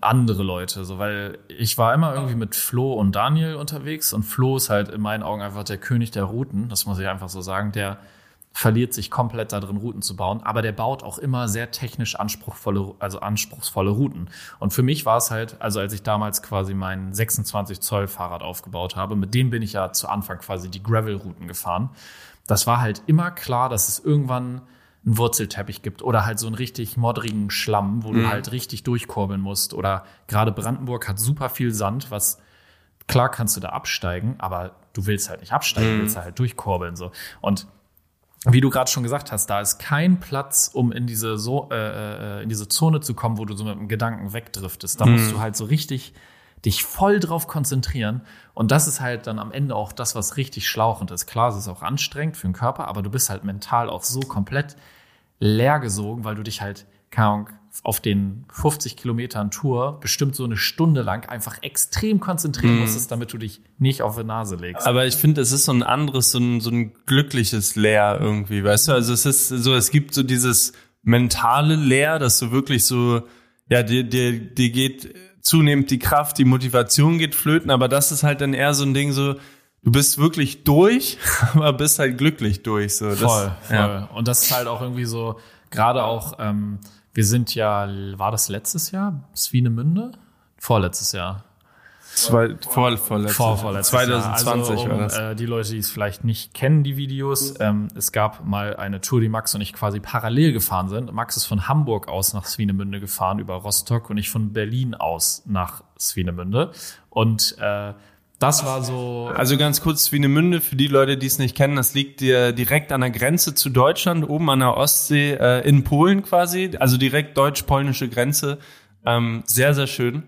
andere Leute. So, weil ich war immer irgendwie mit Flo und Daniel unterwegs und Flo ist halt in meinen Augen einfach der König der Routen. Das muss ich einfach so sagen. Der verliert sich komplett darin, Routen zu bauen. Aber der baut auch immer sehr technisch anspruchsvolle, also anspruchsvolle Routen. Und für mich war es halt, also als ich damals quasi mein 26 Zoll Fahrrad aufgebaut habe, mit dem bin ich ja zu Anfang quasi die Gravel-Routen gefahren. Das war halt immer klar, dass es irgendwann einen Wurzelteppich gibt oder halt so einen richtig moddrigen Schlamm, wo mhm. du halt richtig durchkurbeln musst. Oder gerade Brandenburg hat super viel Sand, was klar kannst du da absteigen, aber du willst halt nicht absteigen, mhm. willst halt durchkurbeln so. Und wie du gerade schon gesagt hast, da ist kein Platz, um in diese so äh, äh, in diese Zone zu kommen, wo du so mit dem Gedanken wegdriftest. Da mhm. musst du halt so richtig dich voll drauf konzentrieren. Und das ist halt dann am Ende auch das, was richtig schlauchend ist. Klar, es ist auch anstrengend für den Körper, aber du bist halt mental auch so komplett leergesogen, weil du dich halt, keine Ahnung, auf den 50 Kilometern Tour bestimmt so eine Stunde lang einfach extrem konzentrieren mm. musstest, damit du dich nicht auf die Nase legst. Aber ich finde, es ist so ein anderes, so ein, so ein glückliches Leer irgendwie, weißt du? Also es ist so, es gibt so dieses mentale Leer, dass du wirklich so, ja, dir, dir, dir geht zunehmend die Kraft, die Motivation geht flöten, aber das ist halt dann eher so ein Ding so, du bist wirklich durch, aber bist halt glücklich durch. So. Das, voll, voll. Ja. Und das ist halt auch irgendwie so, gerade auch, ähm, wir sind ja, war das letztes Jahr? Swinemünde? Vorletztes Jahr. Zwei, vor, vorletztes vor, vorletztes 2020 also, um, war das. Äh, die Leute, die es vielleicht nicht kennen, die Videos. Ähm, es gab mal eine Tour, die Max und ich quasi parallel gefahren sind. Max ist von Hamburg aus nach Swinemünde gefahren über Rostock und ich von Berlin aus nach Swinemünde. Und äh, das war so. Also ganz kurz, Swinemünde, für die Leute, die es nicht kennen, das liegt dir direkt an der Grenze zu Deutschland, oben an der Ostsee, äh, in Polen quasi, also direkt deutsch-polnische Grenze. Ähm, sehr, sehr schön.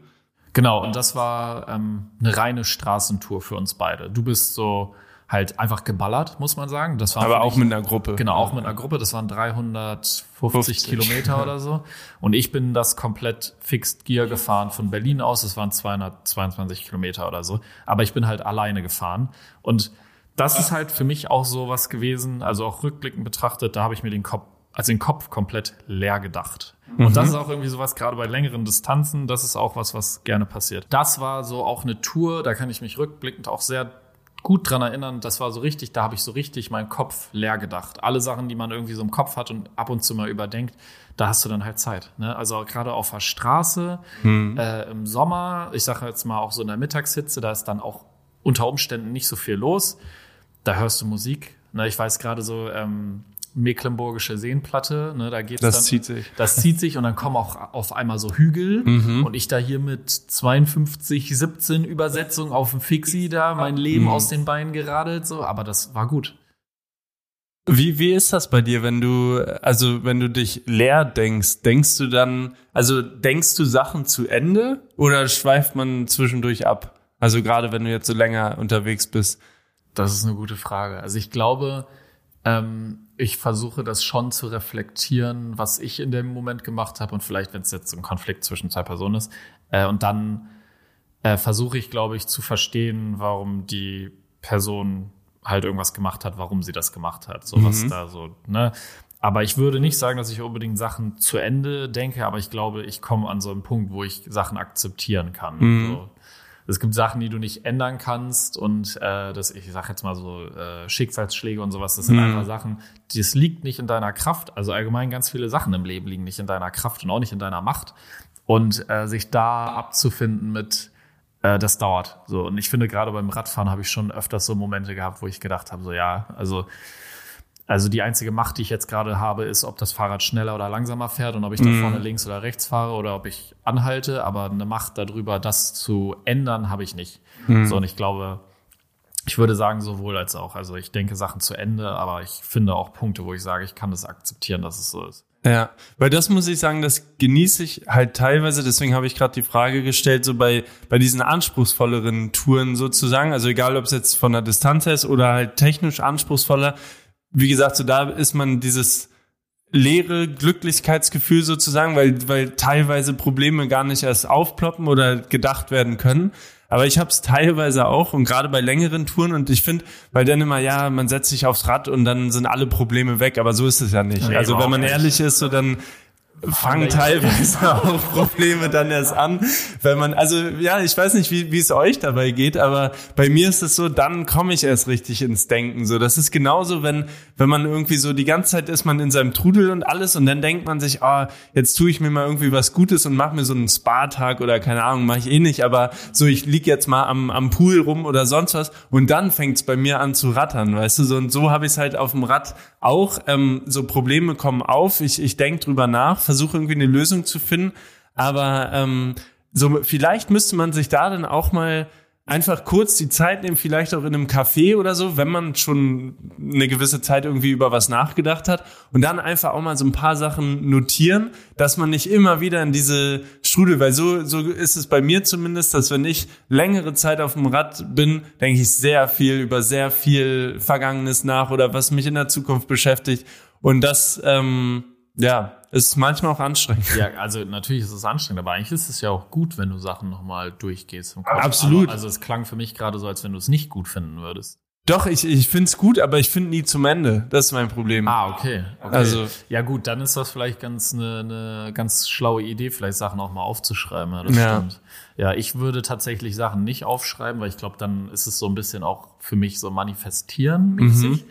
Genau, und das war ähm, eine reine Straßentour für uns beide. Du bist so halt einfach geballert, muss man sagen. Das war Aber auch mit einer Gruppe. Genau, auch mit einer Gruppe. Das waren 350 50. Kilometer oder so. Und ich bin das komplett Fixed Gear gefahren von Berlin aus. Das waren 222 Kilometer oder so. Aber ich bin halt alleine gefahren. Und das ist halt für mich auch so was gewesen, also auch rückblickend betrachtet, da habe ich mir den Kopf, also den Kopf komplett leer gedacht. Und das ist auch irgendwie sowas, gerade bei längeren Distanzen, das ist auch was, was gerne passiert. Das war so auch eine Tour, da kann ich mich rückblickend auch sehr gut dran erinnern, das war so richtig, da habe ich so richtig meinen Kopf leer gedacht. Alle Sachen, die man irgendwie so im Kopf hat und ab und zu mal überdenkt, da hast du dann halt Zeit. Ne? Also gerade auf der Straße, äh, im Sommer, ich sage jetzt mal auch so in der Mittagshitze, da ist dann auch unter Umständen nicht so viel los. Da hörst du Musik. Ne? Ich weiß gerade so, ähm, Mecklenburgische Seenplatte, ne, da geht's Das dann, zieht sich. Das zieht sich und dann kommen auch auf einmal so Hügel Mhm. und ich da hier mit 52, 17 Übersetzungen auf dem Fixie da mein Mhm. Leben aus den Beinen geradelt, so, aber das war gut. Wie, wie ist das bei dir, wenn du, also wenn du dich leer denkst, denkst du dann, also denkst du Sachen zu Ende oder schweift man zwischendurch ab? Also gerade wenn du jetzt so länger unterwegs bist. Das ist eine gute Frage. Also ich glaube, ähm, ich versuche das schon zu reflektieren, was ich in dem Moment gemacht habe und vielleicht, wenn es jetzt so ein Konflikt zwischen zwei Personen ist. Äh, und dann äh, versuche ich, glaube ich, zu verstehen, warum die Person halt irgendwas gemacht hat, warum sie das gemacht hat. So was da so, ne? Aber ich würde nicht sagen, dass ich unbedingt Sachen zu Ende denke, aber ich glaube, ich komme an so einen Punkt, wo ich Sachen akzeptieren kann. So. Es gibt Sachen, die du nicht ändern kannst und äh, das, ich sag jetzt mal so äh, Schicksalsschläge und sowas, das sind einfach Sachen, das liegt nicht in deiner Kraft. Also allgemein ganz viele Sachen im Leben liegen nicht in deiner Kraft und auch nicht in deiner Macht. Und äh, sich da abzufinden mit, äh, das dauert. So und ich finde gerade beim Radfahren habe ich schon öfters so Momente gehabt, wo ich gedacht habe, so ja, also also die einzige Macht, die ich jetzt gerade habe, ist, ob das Fahrrad schneller oder langsamer fährt und ob ich da vorne links oder rechts fahre oder ob ich anhalte. Aber eine Macht darüber, das zu ändern, habe ich nicht. So, und ich glaube, ich würde sagen, sowohl als auch. Also ich denke Sachen zu Ende, aber ich finde auch Punkte, wo ich sage, ich kann das akzeptieren, dass es so ist. Ja, weil das muss ich sagen, das genieße ich halt teilweise, deswegen habe ich gerade die Frage gestellt, so bei, bei diesen anspruchsvolleren Touren sozusagen, also egal ob es jetzt von der Distanz her ist oder halt technisch anspruchsvoller, wie gesagt, so da ist man dieses leere Glücklichkeitsgefühl sozusagen, weil, weil teilweise Probleme gar nicht erst aufploppen oder gedacht werden können. Aber ich habe es teilweise auch und gerade bei längeren Touren und ich finde, weil dann immer, ja, man setzt sich aufs Rad und dann sind alle Probleme weg, aber so ist es ja nicht. Nee, also wenn man nicht. ehrlich ist, so dann fangen teilweise auch Probleme dann erst an, wenn man, also ja, ich weiß nicht, wie, wie es euch dabei geht, aber bei mir ist es so, dann komme ich erst richtig ins Denken. So, das ist genauso, wenn wenn man irgendwie so die ganze Zeit ist man in seinem Trudel und alles und dann denkt man sich, ah, jetzt tue ich mir mal irgendwie was Gutes und mache mir so einen Spa-Tag oder keine Ahnung, mache ich eh nicht, aber so ich lieg jetzt mal am am Pool rum oder sonst was und dann fängt's bei mir an zu rattern, weißt du, so und so habe ich es halt auf dem Rad auch. Ähm, so Probleme kommen auf, ich ich denk drüber nach, versuche irgendwie eine Lösung zu finden, aber ähm, so vielleicht müsste man sich da dann auch mal einfach kurz die Zeit nehmen, vielleicht auch in einem Café oder so, wenn man schon eine gewisse Zeit irgendwie über was nachgedacht hat und dann einfach auch mal so ein paar Sachen notieren, dass man nicht immer wieder in diese Strudel, weil so, so ist es bei mir zumindest, dass wenn ich längere Zeit auf dem Rad bin, denke ich sehr viel über sehr viel Vergangenes nach oder was mich in der Zukunft beschäftigt. Und das, ähm, ja, ist manchmal auch anstrengend. Ja, also natürlich ist es anstrengend, aber eigentlich ist es ja auch gut, wenn du Sachen nochmal durchgehst. Im Kopf. Absolut. Aber, also es klang für mich gerade so, als wenn du es nicht gut finden würdest. Doch, ich, ich finde es gut, aber ich finde nie zum Ende. Das ist mein Problem. Ah, okay. okay. Also- ja gut, dann ist das vielleicht ganz eine, eine ganz schlaue Idee, vielleicht Sachen auch mal aufzuschreiben. Ja, das Ja. stimmt. Ja, ich würde tatsächlich Sachen nicht aufschreiben, weil ich glaube, dann ist es so ein bisschen auch für mich so manifestieren mäßig.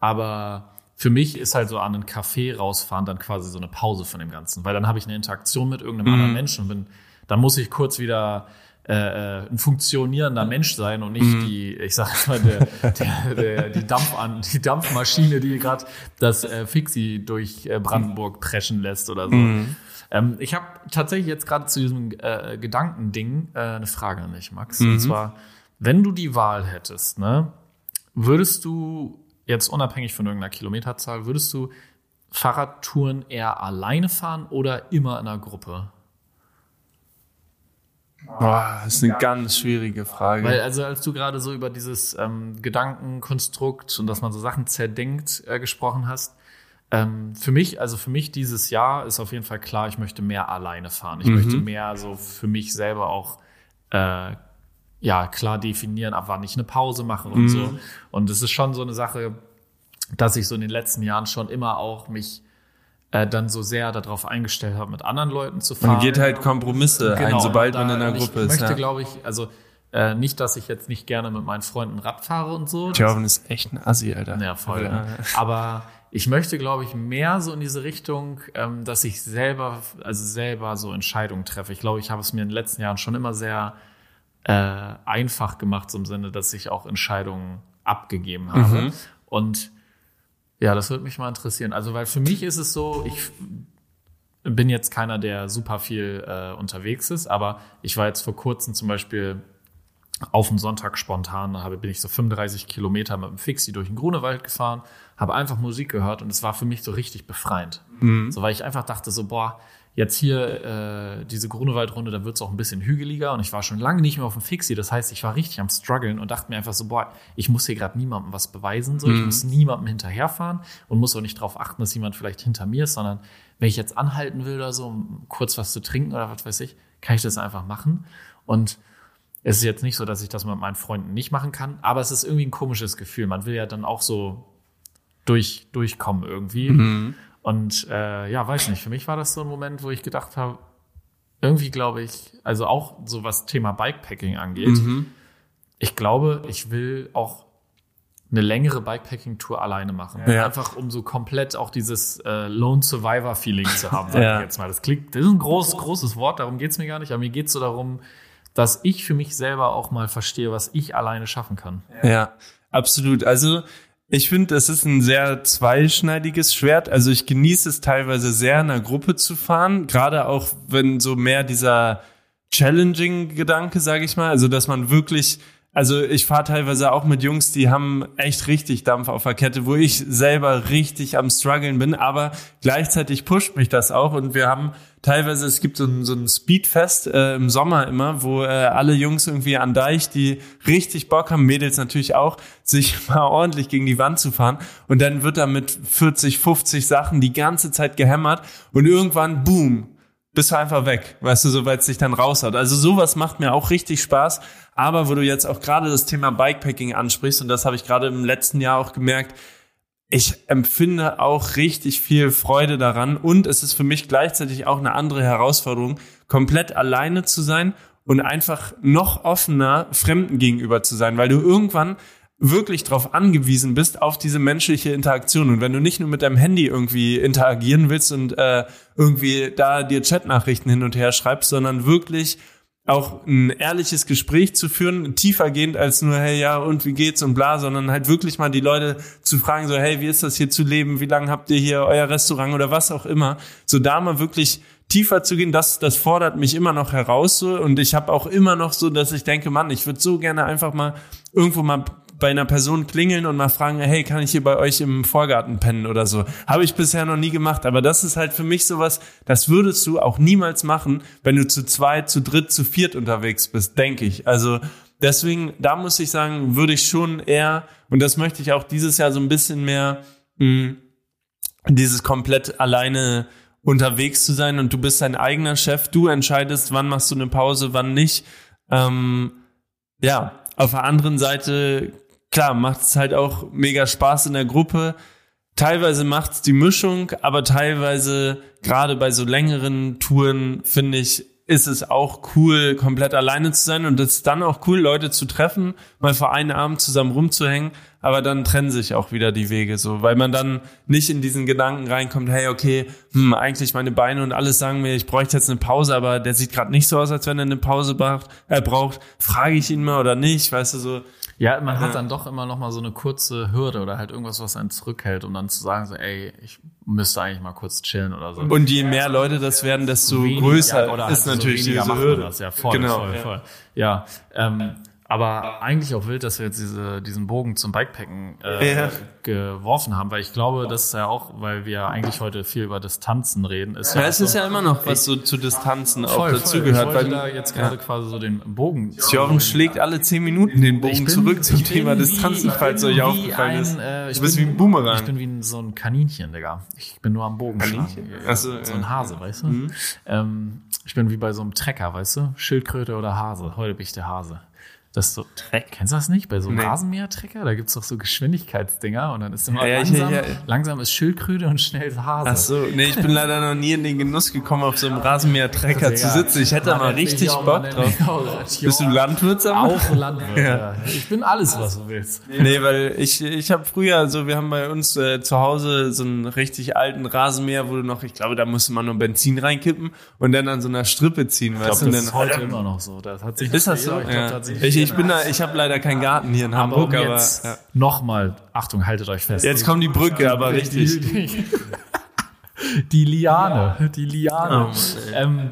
Aber für mich ist halt so an einen Café rausfahren dann quasi so eine Pause von dem Ganzen, weil dann habe ich eine Interaktion mit irgendeinem anderen Menschen und bin, dann muss ich kurz wieder äh, äh, ein funktionierender Mensch sein und nicht die, ich sag mal, der, der, der, die, Dampf an, die Dampfmaschine, die gerade das äh, Fixie durch äh, Brandenburg preschen lässt oder so. Ähm, ich habe tatsächlich jetzt gerade zu diesem äh, Gedankending äh, eine Frage an dich, Max. Und zwar, wenn du die Wahl hättest, ne, würdest du jetzt unabhängig von irgendeiner Kilometerzahl, würdest du Fahrradtouren eher alleine fahren oder immer in einer Gruppe? Boah, das ist eine ganz schwierige Frage. Weil, also als du gerade so über dieses ähm, Gedankenkonstrukt und dass man so Sachen zerdenkt äh, gesprochen hast, ähm, für mich, also für mich dieses Jahr ist auf jeden Fall klar, ich möchte mehr alleine fahren. Ich möchte mehr so für mich selber auch äh, ja klar definieren, ab wann ich eine Pause mache und so. Und es ist schon so eine Sache, dass ich so in den letzten Jahren schon immer auch mich äh, dann so sehr darauf eingestellt habe, mit anderen Leuten zu fahren. man geht halt Kompromisse ein, sobald man in einer Gruppe ich ist. möchte, Ja. glaube ich, also äh, nicht, dass ich jetzt nicht gerne mit meinen Freunden Rad fahre und so. Jordan ist echt ein Assi, Alter. Ja, voll. Ja. Ne? Aber ich möchte, glaube ich, mehr so in diese Richtung, ähm, dass ich selber, also selber so Entscheidungen treffe. Ich glaube, ich habe es mir in den letzten Jahren schon immer sehr äh, einfach gemacht, so im Sinne, dass ich auch Entscheidungen abgegeben habe. Und ja, das würde mich mal interessieren. Also, weil für mich ist es so, ich bin jetzt keiner, der super viel äh, unterwegs ist, aber ich war jetzt vor kurzem zum Beispiel auf dem Sonntag spontan, habe, bin ich so 35 Kilometer mit dem Fixie durch den Grunewald gefahren, habe einfach Musik gehört und es war für mich so richtig befreiend. So, weil ich einfach dachte so, boah, jetzt hier äh, diese Grunewaldrunde, da wird es auch ein bisschen hügeliger und ich war schon lange nicht mehr auf dem Fixie. Das heißt, ich war richtig am struggeln und dachte mir einfach so, boah, ich muss hier gerade niemandem was beweisen, so, ich muss niemandem hinterherfahren und muss auch nicht darauf achten, dass jemand vielleicht hinter mir ist, sondern wenn ich jetzt anhalten will oder so, um kurz was zu trinken oder was weiß ich, kann ich das einfach machen. Und es ist jetzt nicht so, dass ich das mit meinen Freunden nicht machen kann, aber es ist irgendwie ein komisches Gefühl. Man will ja dann auch so durch, durchkommen irgendwie. Und äh, ja, weiß nicht, für mich war das so ein Moment, wo ich gedacht habe, irgendwie glaube ich, also auch so was Thema Bikepacking angeht, ich glaube, ich will auch eine längere Bikepacking-Tour alleine machen. Ja. Einfach um so komplett auch dieses äh, Lone Survivor-Feeling zu haben, sag Ja. ich jetzt mal. Das klingt, das ist ein groß, großes Wort, darum geht's mir gar nicht, aber mir geht's so darum, dass ich für mich selber auch mal verstehe, was ich alleine schaffen kann. Ja, absolut. Also ich finde, es ist ein sehr zweischneidiges Schwert. Also ich genieße es teilweise sehr, in einer Gruppe zu fahren, gerade auch wenn so mehr dieser Challenging-Gedanke, sage ich mal, also dass man wirklich also ich fahre teilweise auch mit Jungs, die haben echt richtig Dampf auf der Kette, wo ich selber richtig am struggeln bin, aber gleichzeitig pusht mich das auch und wir haben teilweise, es gibt so ein, so ein Speedfest äh, im Sommer immer, wo äh, alle Jungs irgendwie an Deich, die richtig Bock haben, Mädels natürlich auch, sich mal ordentlich gegen die Wand zu fahren und dann wird da mit 40, 50 Sachen die ganze Zeit gehämmert und irgendwann, boom, bist du einfach weg, weißt du, soweit es sich dann raushaut. Also sowas macht mir auch richtig Spaß. Aber wo du jetzt auch gerade das Thema Bikepacking ansprichst, und das habe ich gerade im letzten Jahr auch gemerkt, ich empfinde auch richtig viel Freude daran und es ist für mich gleichzeitig auch eine andere Herausforderung, komplett alleine zu sein und einfach noch offener Fremden gegenüber zu sein, weil du irgendwann wirklich darauf angewiesen bist, auf diese menschliche Interaktion. Und wenn du nicht nur mit deinem Handy irgendwie interagieren willst und äh, irgendwie da dir Chatnachrichten hin und her schreibst, sondern wirklich auch ein ehrliches Gespräch zu führen, tiefergehend als nur, hey, ja, und wie geht's und bla, sondern halt wirklich mal die Leute zu fragen, so, hey, wie ist das hier zu leben? Wie lange habt ihr hier euer Restaurant oder was auch immer? So da mal wirklich tiefer zu gehen, das, das fordert mich immer noch heraus so und ich habe auch immer noch so, dass ich denke, Mann, ich würde so gerne einfach mal irgendwo mal bei einer Person klingeln und mal fragen, hey, kann ich hier bei euch im Vorgarten pennen oder so. Habe ich bisher noch nie gemacht, aber das ist halt für mich sowas, das würdest du auch niemals machen, wenn du zu zweit, zu dritt, zu viert unterwegs bist, denke ich. Also deswegen, da muss ich sagen, würde ich schon eher, und das möchte ich auch dieses Jahr so ein bisschen mehr, mh, dieses komplett alleine unterwegs zu sein und du bist dein eigener Chef, du entscheidest, wann machst du eine Pause, wann nicht. Ähm, ja, auf der anderen Seite, klar, macht es halt auch mega Spaß in der Gruppe. Teilweise macht's die Mischung, aber teilweise, gerade bei so längeren Touren, finde ich, ist es auch cool, komplett alleine zu sein und es ist dann auch cool, Leute zu treffen, mal für einen Abend zusammen rumzuhängen, aber dann trennen sich auch wieder die Wege so, weil man dann nicht in diesen Gedanken reinkommt, hey, okay, hm, eigentlich meine Beine und alles sagen mir, ich bräuchte jetzt eine Pause, aber der sieht gerade nicht so aus, als wenn er eine Pause braucht, er braucht, frage ich ihn mal oder nicht, weißt du so. Ja, man hat dann doch immer noch mal so eine kurze Hürde oder halt irgendwas, was einen zurückhält, um dann zu sagen, so, ey, ich müsste eigentlich mal kurz chillen oder so. Und je mehr Leute das werden, desto Wenig- größer ja, ist halt so natürlich weniger diese Hürde. Das. Ja, voll, Genau, voll, voll. Ja, ähm, aber eigentlich auch wild, dass wir jetzt diese, diesen Bogen zum Bikepacken äh, Ja. geworfen haben, weil ich glaube, das ist ja auch, weil wir eigentlich heute viel über Distanzen reden, ist Ja, ja, es ist ja immer noch was so zu Distanzen auch voll, dazugehört. voll. Ich weil da jetzt gerade quasi so den Bogen. Jochen schlägt alle zehn Minuten den Bogen bin- zurück zum Thema wie- Distanzen, falls euch aufgefallen ein, ist. äh, ich du bist bin- wie ein Boomerang. Ich bin wie ein, so ein Kaninchen, Digga. Ich bin nur am Bogen Kaninchen? Ach so, so ja. ein Hase, weißt du? Mhm. Ähm, ich bin wie bei so einem Trecker, weißt du? Schildkröte oder Hase. Heute bin ich der Hase. Das ist so, kennst du das nicht? Bei so einem Nee. Rasenmäher-Trecker, da gibt's doch so Geschwindigkeitsdinger und dann ist immer Ja, langsam, ja, ja. langsam ist Schildkröte und schnell ist Hase. Ach so, nee, ich bin leider noch nie in den Genuss gekommen, auf so einem Rasenmäher-Trecker zu sitzen. Ich hätte da mal richtig Bock drauf. Bist du Landwirt, sag mal? Auch Landwirt. Ich bin alles, was du willst. Nee, weil ich, ich habe früher, so wir haben bei uns äh, zu Hause so einen richtig alten Rasenmäher, wo du noch, ich glaube, da musste man nur Benzin reinkippen und dann an so einer Strippe ziehen, Ich glaube, das ist heute immer noch so. Das hat sich ist das so? Ich, glaub, Ja. sich Ich, bin da, ich habe leider keinen Garten hier in Aber Hamburg, um aber ja. nochmal, Achtung, haltet euch fest. jetzt kommt die Brücke, aber richtig. Die, die Liane, die Liane. Oh, ähm,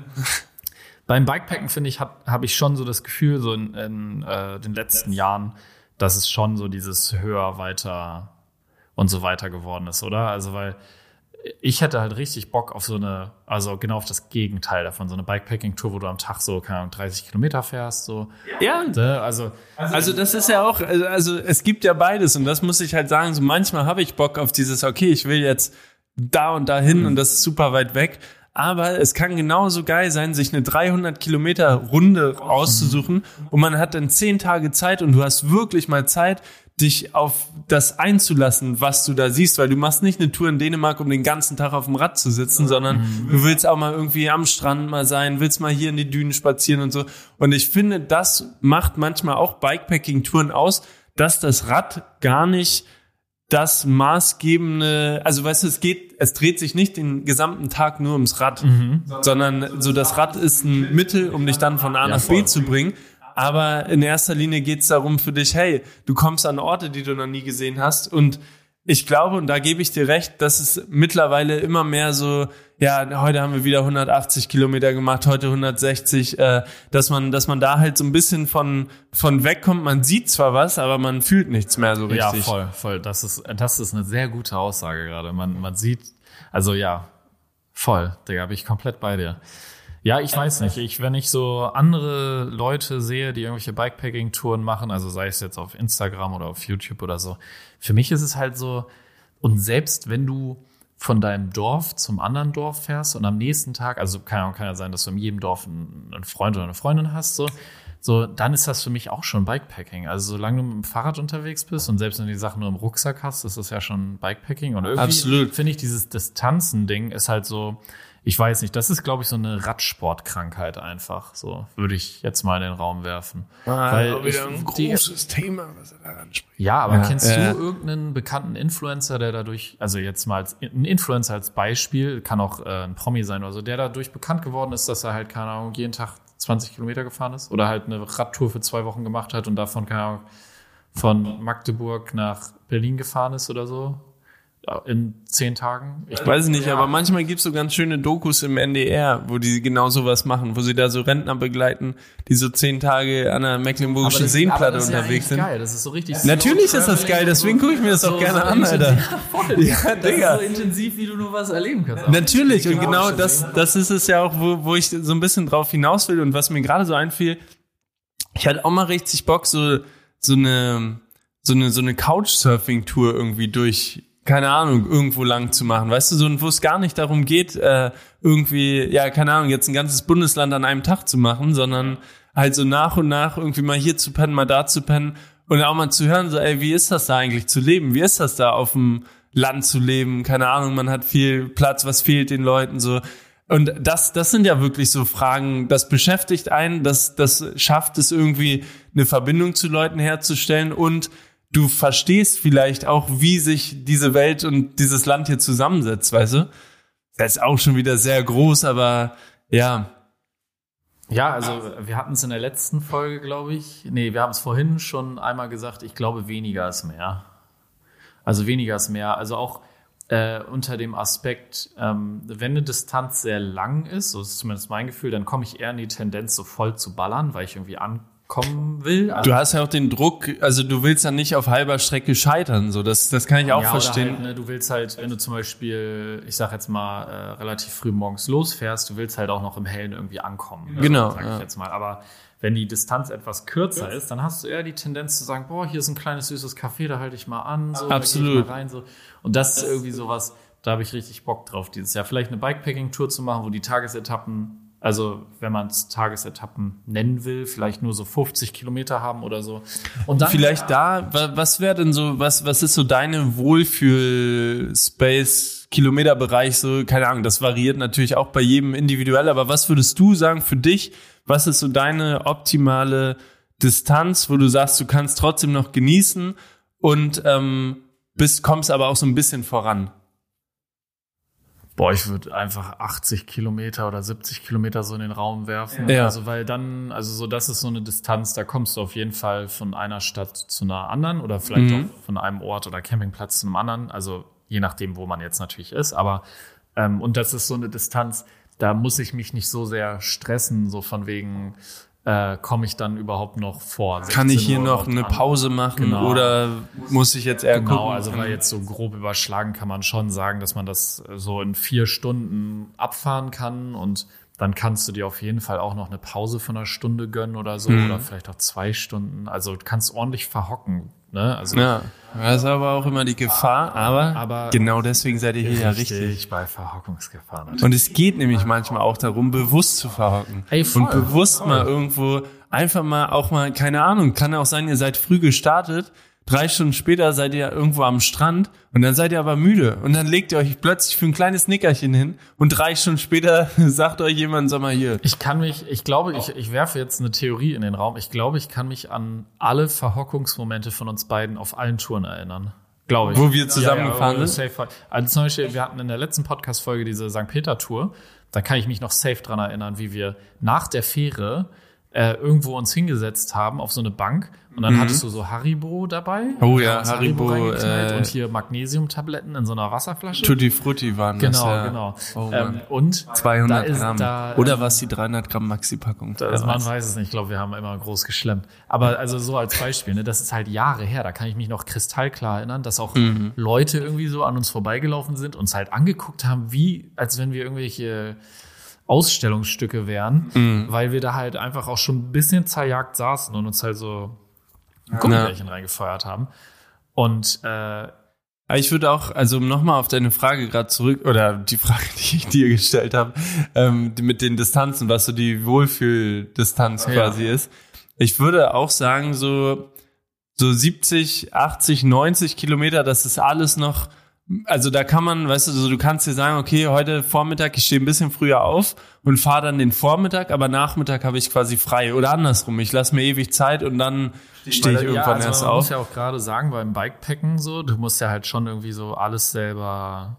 beim Bikepacken finde ich, habe ich schon so das Gefühl, so in, in äh, den letzten Jahren, dass es schon so dieses höher, weiter und so weiter geworden ist, oder? Also, weil ich hätte halt richtig Bock auf so eine, also genau auf das Gegenteil davon, so eine Bikepacking-Tour, wo du am Tag so, keine Ahnung, 30 Kilometer fährst, so. Ja, Ne? Also, Also das ist ja auch, also- also es gibt ja beides und das muss ich halt sagen, so manchmal habe ich Bock auf dieses, okay, ich will jetzt da und da hin und das ist super weit weg, aber es kann genauso geil sein, sich eine 300 Kilometer Runde auszusuchen und man hat dann 10 Tage Zeit und du hast wirklich mal Zeit, dich auf das einzulassen, was du da siehst, weil du machst nicht eine Tour in Dänemark, um den ganzen Tag auf dem Rad zu sitzen, sondern du willst auch mal irgendwie am Strand mal sein, willst mal hier in die Dünen spazieren und so. Und ich finde, das macht manchmal auch Bikepacking-Touren aus, dass das Rad gar nicht das maßgebende, also weißt du, es geht, es dreht sich nicht den gesamten Tag nur ums Rad, sondern so das Rad ist ein Mittel, um dich dann von A nach B zu bringen. Aber in erster Linie geht's darum für dich, hey, du kommst an Orte, die du noch nie gesehen hast. Und ich glaube, und da gebe ich dir recht, dass es mittlerweile immer mehr so, ja, heute haben wir wieder 180 Kilometer gemacht, heute 160, äh, dass man, dass man da halt so ein bisschen von, von wegkommt. Man sieht zwar was, aber man fühlt nichts mehr so Ja, richtig. voll, voll. Das ist, das ist eine sehr gute Aussage gerade. Man, man sieht, also ja, voll, Digga, bin ich komplett bei dir. Ja, ich weiß nicht. Ich, wenn ich so andere Leute sehe, die irgendwelche Bikepacking-Touren machen, also sei es jetzt auf Instagram oder auf YouTube oder so, für mich ist es halt so, und selbst wenn du von deinem Dorf zum anderen Dorf fährst und am nächsten Tag, also kann, ja- kann ja sein, dass du in jedem Dorf einen, Freund oder eine Freundin hast, so, so, dann ist das für mich auch schon Bikepacking. Also solange du mit dem Fahrrad unterwegs bist und selbst wenn du die Sachen nur im Rucksack hast, ist das ja schon Bikepacking. Und irgendwie Absolut. finde ich dieses Distanzen-Ding ist halt so, ich weiß nicht, das ist, glaube ich, so eine Radsportkrankheit einfach. So würde ich jetzt mal in den Raum werfen. Weil ich, die, Thema, was er da anspricht. ja, aber Ja, kennst ja. du irgendeinen bekannten Influencer, der dadurch, also jetzt mal als ein Influencer als Beispiel, kann auch äh, ein Promi sein oder so, der dadurch bekannt geworden ist, dass er halt, keine Ahnung, jeden Tag 20 Kilometer gefahren ist oder halt eine Radtour für zwei Wochen gemacht hat und davon, keine Ahnung, von Magdeburg nach Berlin gefahren ist oder so? Ja, In zehn Tagen? Ich Weiß ich nicht, aber manchmal gibt's so ganz schöne Dokus im NDR, wo die genau sowas machen, wo sie da so Rentner begleiten, die so zehn Tage an der Mecklenburgischen Seenplatte unterwegs sind. geil, das ist so richtig. Natürlich ist das geil, deswegen gucke ich mir das auch gerne an, Alter. Ja, Digga. so intensiv, wie du nur was erleben kannst. Natürlich, und genau das, das ist es ja auch, wo, wo ich so ein bisschen drauf hinaus will und was mir gerade so einfiel. Ich hatte auch mal richtig Bock, so, so eine, so eine, so eine Couchsurfing-Tour irgendwie durch, keine Ahnung, irgendwo lang zu machen. Weißt du, so, wo es gar nicht darum geht, äh, irgendwie, ja, keine Ahnung, jetzt ein ganzes Bundesland an einem Tag zu machen, sondern halt so nach und nach irgendwie mal hier zu pennen, mal da zu pennen und auch mal zu hören, so, ey, wie ist das da eigentlich zu leben? Wie ist das da auf dem Land zu leben? Keine Ahnung, man hat viel Platz, was fehlt den Leuten so. Und das, das sind ja wirklich so Fragen, das beschäftigt einen, das, das schafft es irgendwie, eine Verbindung zu Leuten herzustellen und du verstehst vielleicht auch, wie sich diese Welt und dieses Land hier zusammensetzt, weißt du? Das ist auch schon wieder sehr groß, aber ja, Ja, also wir hatten es in der letzten Folge, glaube ich. Nee, wir haben es vorhin schon einmal gesagt, ich glaube, weniger ist mehr. Also weniger ist mehr. Also auch äh, unter dem Aspekt, ähm, wenn eine Distanz sehr lang ist, so ist zumindest mein Gefühl, dann komme ich eher in die Tendenz, so voll zu ballern, weil ich irgendwie ankommen kommen will. Also, Du hast ja auch den Druck, also du willst ja nicht auf halber Strecke scheitern, so das, das kann ich auch ja, verstehen. Halt, ne, du willst halt, wenn du zum Beispiel, ich sag jetzt mal, äh, relativ früh morgens losfährst, du willst halt auch noch im Hellen irgendwie ankommen. Ne? Genau, Sag ja. ich jetzt mal. Aber wenn die Distanz etwas kürzer ist, dann hast du eher die Tendenz zu sagen, boah, hier ist ein kleines süßes Café, da halte ich mal an, so, Absolut. rein, so. Und das ist irgendwie sowas, da habe ich richtig Bock drauf dieses Jahr. Vielleicht eine Bikepacking-Tour zu machen, wo die Tagesetappen, also wenn man es Tagesetappen nennen will, vielleicht nur so 50 Kilometer haben oder so. Und dann Vielleicht da, wa- was wäre denn so, was, was ist so deine Wohlfühl-Space, Kilometerbereich, so, keine Ahnung, das variiert natürlich auch bei jedem individuell, aber was würdest du sagen für dich, was ist so deine optimale Distanz, wo du sagst, du kannst trotzdem noch genießen und ähm, bist, kommst aber auch so ein bisschen voran? Boah, ich würde einfach 80 Kilometer oder 70 Kilometer so in den Raum werfen. Ja. Also, weil dann, also so, das ist so eine Distanz, da kommst du auf jeden Fall von einer Stadt zu einer anderen oder vielleicht Mhm. auch von einem Ort oder Campingplatz zu einem anderen. Also je nachdem, wo man jetzt natürlich ist. Aber, ähm, und das ist so eine Distanz, da muss ich mich nicht so sehr stressen, so von wegen, äh, komme ich dann überhaupt noch vor? Kann 16 ich hier Uhr noch eine? Pause machen Genau. oder muss ich jetzt eher Genau, gucken? also weil jetzt so grob überschlagen kann man schon sagen, dass man das so in vier Stunden abfahren kann und dann kannst du dir auf jeden Fall auch noch eine Pause von einer Stunde gönnen oder so Mhm. oder vielleicht auch zwei Stunden. Also du kannst ordentlich verhocken. Ne? Also Ja, das ist aber auch immer die Gefahr, aber, Aber- genau deswegen seid ihr hier ja richtig. bei Verhockungsgefahr natürlich. Und es geht nämlich manchmal auch darum, bewusst zu verhocken. Ey, voll, und bewusst voll. mal irgendwo, einfach mal auch mal, keine Ahnung, kann auch sein, ihr seid früh gestartet, drei Stunden später seid ihr irgendwo am Strand und dann seid ihr aber müde. Und dann legt ihr euch plötzlich für ein kleines Nickerchen hin und drei Stunden später sagt euch jemand, sag mal hier. Ich kann mich, ich glaube, ich, ich werfe jetzt eine Theorie in den Raum. Ich glaube, ich kann mich an alle Verhockungsmomente von uns beiden auf allen Touren erinnern. Glaube ich. Wo wir zusammengefahren ja, sind? Safe. Also zum Beispiel, wir hatten in der letzten Podcast-Folge diese St. Peter-Tour. Da kann ich mich noch safe dran erinnern, wie wir nach der Fähre äh, irgendwo uns hingesetzt haben auf so eine Bank und dann hattest du so Haribo dabei. Mhm. Oh ja, Haribo, reingeknallt äh, und hier Magnesiumtabletten in so einer Wasserflasche. Tutti Frutti waren das. genau, ja. genau. Oh, ähm, und 200 da ist, Gramm. Da, Oder was die 300 Gramm Maxi-Packung? also man weiß. weiß es nicht. Ich glaube, wir haben immer groß geschlemmt. Aber also so als Beispiel, ne, das ist halt Jahre her. Da kann ich mich noch kristallklar erinnern, dass auch Mhm. Leute irgendwie so an uns vorbeigelaufen sind, uns halt angeguckt haben, wie, als wenn wir irgendwelche Ausstellungsstücke wären, Mhm. weil wir da halt einfach auch schon ein bisschen zerjagt saßen und uns halt so Gummibärchen reingefeuert haben. Und äh, ich würde auch, also um nochmal auf deine Frage gerade zurück, oder die Frage, die ich dir gestellt habe, ähm, mit den Distanzen, was so die Wohlfühldistanz Ja. quasi ist. Ich würde auch sagen, so, so 70, 80, 90 Kilometer, das ist alles noch, also da kann man, weißt du, so, du kannst dir sagen, okay, heute Vormittag, ich stehe ein bisschen früher auf und fahre dann den Vormittag, aber Nachmittag habe ich quasi frei. Oder andersrum, ich lasse mir ewig Zeit und dann stehe ich irgendwann also erst man auf. muss ja auch gerade sagen, beim Bikepacken so, du musst ja halt schon irgendwie so alles selber,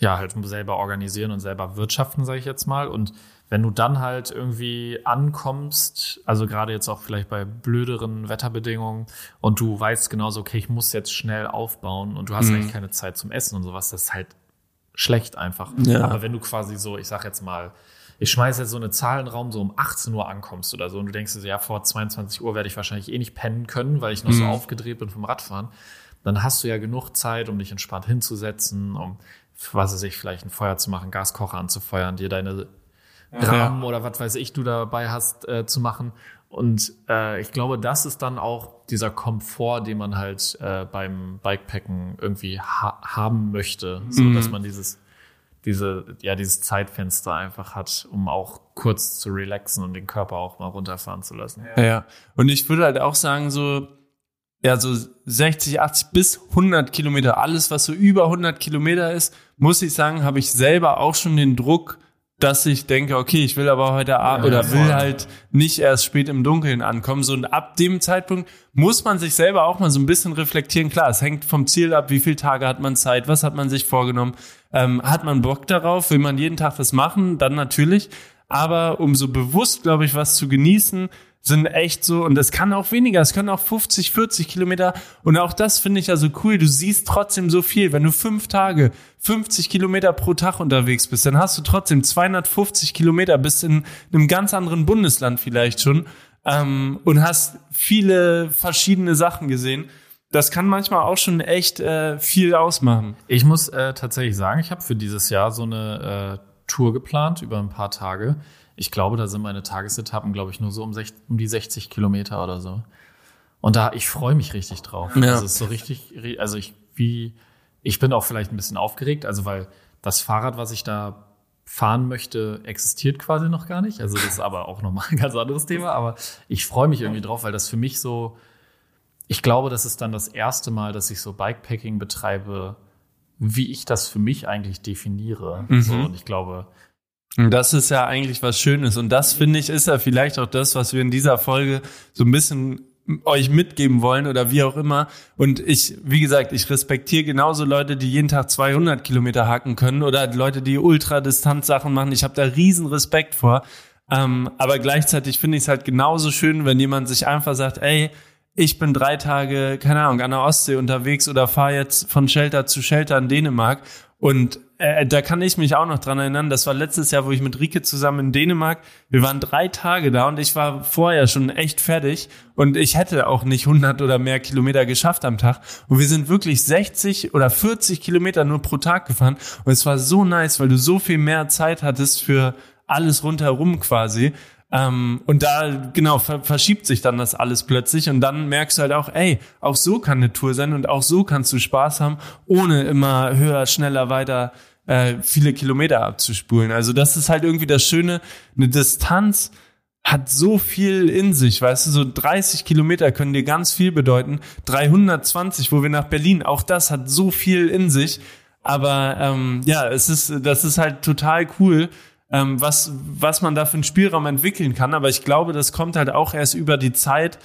ja, halt selber organisieren und selber wirtschaften, sage ich jetzt mal. Und wenn du dann halt irgendwie ankommst, also gerade jetzt auch vielleicht bei blöderen Wetterbedingungen und du weißt genauso, okay, ich muss jetzt schnell aufbauen und du hast eigentlich keine Zeit zum Essen und sowas, das ist halt schlecht einfach. Ja. Aber wenn du quasi so, ich sag jetzt mal, ich schmeiße jetzt so eine Zahl in den Raum, so um 18 Uhr ankommst oder so und du denkst dir, so, ja, vor 22 Uhr werde ich wahrscheinlich eh nicht pennen können, weil ich noch so aufgedreht bin vom Radfahren, dann hast du ja genug Zeit, um dich entspannt hinzusetzen, um, was weiß ich, vielleicht ein Feuer zu machen, Gaskocher anzufeuern, dir deine Rahmen oder was weiß ich du dabei hast äh, zu machen. Und äh, ich glaube, das ist dann auch dieser Komfort, den man halt äh, beim Bikepacken irgendwie ha haben möchte, so dass man dieses diese ja dieses Zeitfenster einfach hat, um auch kurz zu relaxen und den Körper auch mal runterfahren zu lassen. Ja, ja. Und ich würde halt auch sagen, so, ja, so 60, 80 bis 100 Kilometer, alles, was so über 100 Kilometer ist, muss ich sagen, habe ich selber auch schon den Druck, dass ich denke, okay, ich will aber heute Abend Ja, oder will halt nicht erst spät im Dunkeln ankommen. So, und ab dem Zeitpunkt muss man sich selber auch mal so ein bisschen reflektieren. Klar, es hängt vom Ziel ab, wie viele Tage hat man Zeit, was hat man sich vorgenommen, ähm, hat man Bock darauf, will man jeden Tag das machen, dann natürlich. Aber um so bewusst, glaube ich, was zu genießen, sind echt so, und das kann auch weniger, es können auch 50, 40 Kilometer. Und auch das finde ich ja so cool. Du siehst trotzdem so viel. Wenn du fünf Tage, 50 Kilometer pro Tag unterwegs bist, dann hast du trotzdem 250 Kilometer, bist in einem ganz anderen Bundesland vielleicht schon. ähm, und hast viele verschiedene Sachen gesehen. Das kann manchmal auch schon echt äh, viel ausmachen. Ich muss äh, tatsächlich sagen, ich habe für dieses Jahr so eine äh, Tour geplant über ein paar Tage. Ich glaube, da sind meine Tagesetappen, glaube ich, nur so um, sech, um die 60 Kilometer oder so. Und da, ich freue mich richtig drauf. Ja. Also es ist so richtig, also ich, wie, ich bin auch vielleicht ein bisschen aufgeregt, also weil das Fahrrad, was ich da fahren möchte, existiert quasi noch gar nicht. Also das ist aber auch nochmal ein ganz anderes Thema. Aber ich freue mich irgendwie drauf, weil das für mich so, ich glaube, das ist dann das erste Mal, dass ich so Bikepacking betreibe, wie ich das für mich eigentlich definiere. Mhm. So, und ich glaube, das ist ja eigentlich was Schönes. Und das finde ich ist ja vielleicht auch das, was wir in dieser Folge so ein bisschen euch mitgeben wollen oder wie auch immer. Und ich, wie gesagt, ich respektiere genauso Leute, die jeden Tag 200 Kilometer hacken können oder Leute, die Ultradistanz-Sachen machen. Ich habe da riesen Respekt vor. Ähm, aber gleichzeitig finde ich es halt genauso schön, wenn jemand sich einfach sagt, ey, ich bin drei Tage, keine Ahnung, an der Ostsee unterwegs oder fahre jetzt von Shelter zu Shelter in Dänemark. Und äh, da kann ich mich auch noch dran erinnern, das war letztes Jahr, wo ich mit Rike zusammen in Dänemark, wir waren drei Tage da und ich war vorher schon echt fertig und ich hätte auch nicht 100 oder mehr Kilometer geschafft am Tag. Und wir sind wirklich 60 oder 40 Kilometer nur pro Tag gefahren und es war so nice, weil du so viel mehr Zeit hattest für alles rundherum quasi. Ähm, und da, genau, ver verschiebt sich dann das alles plötzlich und dann merkst du halt auch, ey, auch so kann eine Tour sein und auch so kannst du Spaß haben, ohne immer höher, schneller, weiter äh, viele Kilometer abzuspulen. Also das ist halt irgendwie das Schöne, eine Distanz hat so viel in sich, weißt du, so 30 Kilometer können dir ganz viel bedeuten, 320, wo wir nach Berlin, auch das hat so viel in sich, aber ähm, ja, es ist, das ist halt total cool, ähm, was, was man da für einen Spielraum entwickeln kann. Aber ich glaube, das kommt halt auch erst über die Zeit,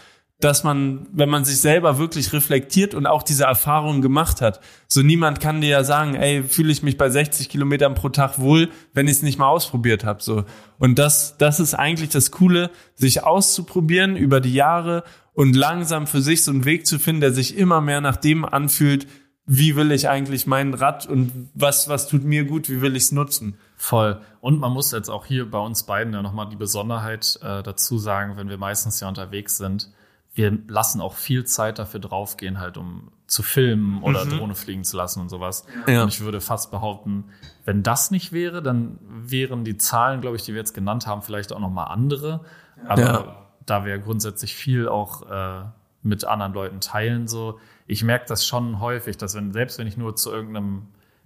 dass man, wenn man sich selber wirklich reflektiert und auch diese Erfahrungen gemacht hat. So niemand kann dir ja sagen, ey, fühle ich mich bei 60 Kilometern pro Tag wohl, wenn ich es nicht mal ausprobiert habe. So. Und das, das ist eigentlich das Coole, sich auszuprobieren über die Jahre und langsam für sich so einen Weg zu finden, der sich immer mehr nach dem anfühlt, wie will ich eigentlich mein Rad und was, was tut mir gut, wie will ich es nutzen. Voll. Und man muss jetzt auch hier bei uns beiden ja nochmal die Besonderheit äh, dazu sagen, wenn wir meistens ja unterwegs sind, wir lassen auch viel Zeit dafür draufgehen, halt um zu filmen oder Mhm. Drohne fliegen zu lassen und sowas. Ja. Und ich würde fast behaupten, wenn das nicht wäre, dann wären die Zahlen, glaube ich, die wir jetzt genannt haben, vielleicht auch nochmal andere. Aber Ja. da wir grundsätzlich viel auch äh, mit anderen Leuten teilen, so, ich merke das schon häufig, dass wenn, selbst wenn ich nur zu irgendeinem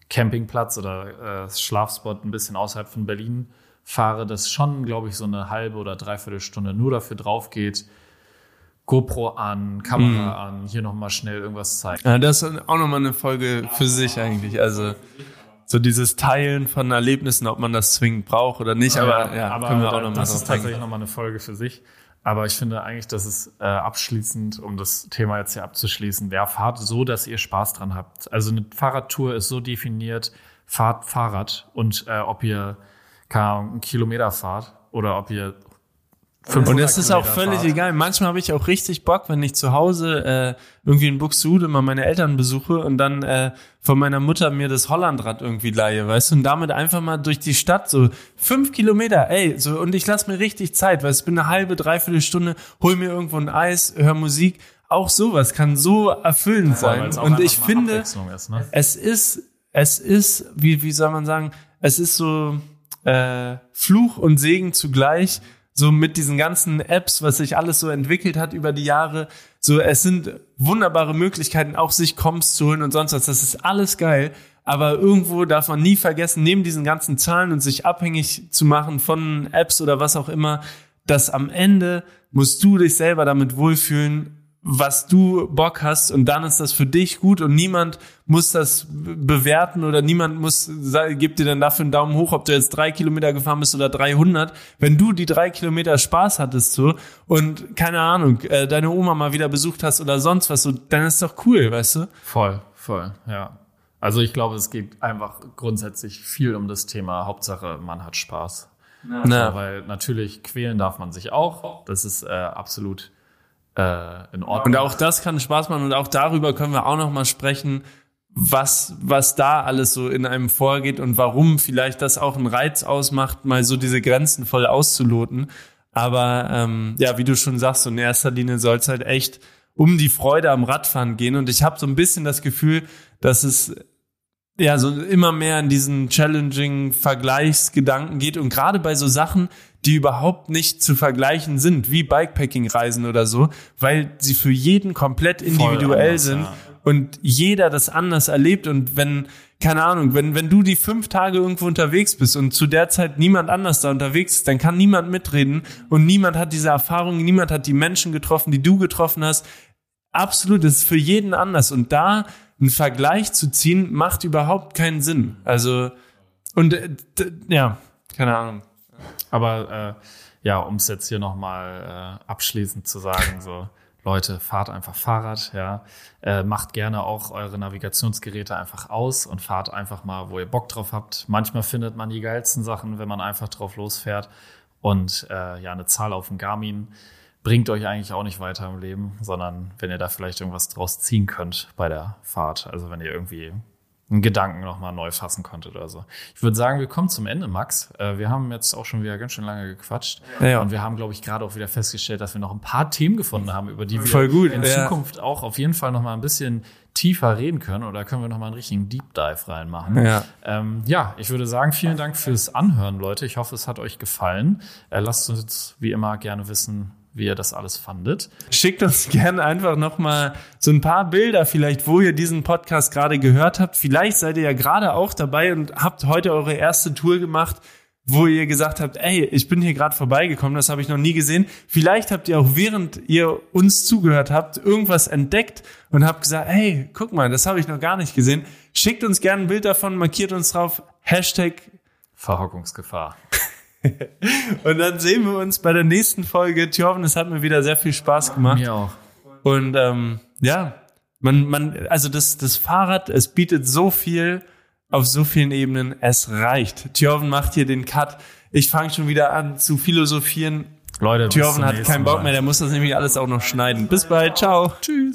Campingplatz oder äh, Schlafspot ein bisschen außerhalb von Berlin fahre, dass schon, glaube ich, so eine halbe oder dreiviertel Stunde nur dafür drauf geht, GoPro an, Kamera an, hier nochmal schnell irgendwas zeigen. Ja, das ist auch nochmal eine Folge für sich eigentlich. Also so dieses Teilen von Erlebnissen, ob man das zwingend braucht oder nicht, aber ja, aber können wir auch nochmal das ist tatsächlich nochmal eine Folge für sich. Aber ich finde eigentlich, dass es äh, abschließend, um das Thema jetzt hier abzuschließen, wer fahrt so, dass ihr Spaß dran habt. Also eine Fahrradtour ist so definiert, fahrt Fahrrad und äh, ob ihr keine Ahnung, einen Kilometer fahrt oder ob ihr 500 Und es ist auch völlig fahrt. egal. Manchmal habe ich auch richtig Bock, wenn ich zu Hause äh, irgendwie in Buxtehude mal meine Eltern besuche und dann äh, von meiner Mutter mir das Hollandrad irgendwie leihe, weißt du, und damit einfach mal durch die Stadt so fünf Kilometer, ey, so und ich lass mir richtig Zeit, weil ich bin eine halbe, dreiviertel Stunde, hol mir irgendwo ein Eis, hör Musik. Auch sowas kann so erfüllend Weil sein. Und ich finde, ist, ne? es ist, es ist, wie, wie soll man sagen, es ist so äh, Fluch und Segen zugleich, so mit diesen ganzen Apps, was sich alles so entwickelt hat über die Jahre. So, es sind wunderbare Möglichkeiten, auch sich Comps zu holen und sonst was. Das ist alles geil. Aber irgendwo darf man nie vergessen, neben diesen ganzen Zahlen und sich abhängig zu machen von Apps oder was auch immer, dass am Ende musst du dich selber damit wohlfühlen, was du Bock hast und dann ist das für dich gut und niemand muss das be- bewerten oder niemand muss, gibt dir dann dafür einen Daumen hoch, ob du jetzt drei Kilometer gefahren bist oder 300. Wenn du die drei Kilometer Spaß hattest so und keine Ahnung, äh, deine Oma mal wieder besucht hast oder sonst was so, dann ist doch cool, weißt du? Voll, voll, ja. Also ich glaube, es geht einfach grundsätzlich viel um das Thema Hauptsache, man hat Spaß. Na, Weil natürlich quälen darf man sich auch. Das ist äh, absolut äh, in Ordnung. Und auch das kann Spaß machen und auch darüber können wir auch noch mal sprechen, was, was da alles so in einem vorgeht und warum vielleicht das auch einen Reiz ausmacht, mal so diese Grenzen voll auszuloten. Aber ähm, ja, wie du schon sagst, in erster Linie soll es halt echt um die Freude am Radfahren gehen. Und ich habe so ein bisschen das Gefühl, dass es ja so immer mehr in diesen challenging Vergleichsgedanken geht und gerade bei so Sachen, die überhaupt nicht zu vergleichen sind, wie Bikepacking-Reisen oder so, weil sie für jeden komplett individuell anders, sind ja. und jeder das anders erlebt und wenn keine Ahnung, wenn, wenn du die fünf Tage irgendwo unterwegs bist und zu der Zeit niemand anders da unterwegs ist, dann kann niemand mitreden und niemand hat diese Erfahrung, niemand hat die Menschen getroffen, die du getroffen hast. Absolut, das ist für jeden anders und da einen Vergleich zu ziehen, macht überhaupt keinen Sinn. Also, und äh, ja, keine Ahnung. Aber äh, ja, um es jetzt hier nochmal äh, abschließend zu sagen, so Leute, fahrt einfach Fahrrad, ja. Äh, macht gerne auch eure Navigationsgeräte einfach aus und fahrt einfach mal, wo ihr Bock drauf habt. Manchmal findet man die geilsten Sachen, wenn man einfach drauf losfährt. Und äh, ja, eine Zahl auf dem Garmin bringt euch eigentlich auch nicht weiter im Leben, sondern wenn ihr da vielleicht irgendwas draus ziehen könnt bei der Fahrt. Also wenn ihr irgendwie einen Gedanken nochmal neu fassen konntet oder so. Ich würde sagen, wir kommen zum Ende, Max. Äh, wir haben jetzt auch schon wieder ganz schön lange gequatscht. Ja. Und wir haben, glaube ich, gerade auch wieder festgestellt, dass wir noch ein paar Themen gefunden haben, über die wir in ja. Zukunft auch auf jeden Fall nochmal ein bisschen tiefer reden können. Oder können wir nochmal einen richtigen Deep Dive reinmachen. Ja. Ähm, ja, ich würde sagen, vielen Dank fürs Anhören, Leute. Ich hoffe, es hat euch gefallen. Äh, lasst uns wie immer gerne wissen, wie ihr das alles fandet. Schickt uns gerne einfach nochmal so ein paar Bilder vielleicht, wo ihr diesen Podcast gerade gehört habt. Vielleicht seid ihr ja gerade auch dabei und habt heute eure erste Tour gemacht, wo ihr gesagt habt, ey, ich bin hier gerade vorbeigekommen, das habe ich noch nie gesehen. Vielleicht habt ihr auch während ihr uns zugehört habt, irgendwas entdeckt und habt gesagt, hey, guck mal, das habe ich noch gar nicht gesehen. Schickt uns gerne ein Bild davon, markiert uns drauf, Hashtag Verhockungsgefahr. und dann sehen wir uns bei der nächsten Folge. Thjorven, es hat mir wieder sehr viel Spaß gemacht. Mir auch. Und ähm, ja, man, man, also das, das Fahrrad, es bietet so viel auf so vielen Ebenen, es reicht. Thjorven macht hier den Cut. Ich fange schon wieder an zu philosophieren. Leute, zum hat keinen Bock mehr, der muss das nämlich alles auch noch schneiden. Bis bald, ciao. Tschüss.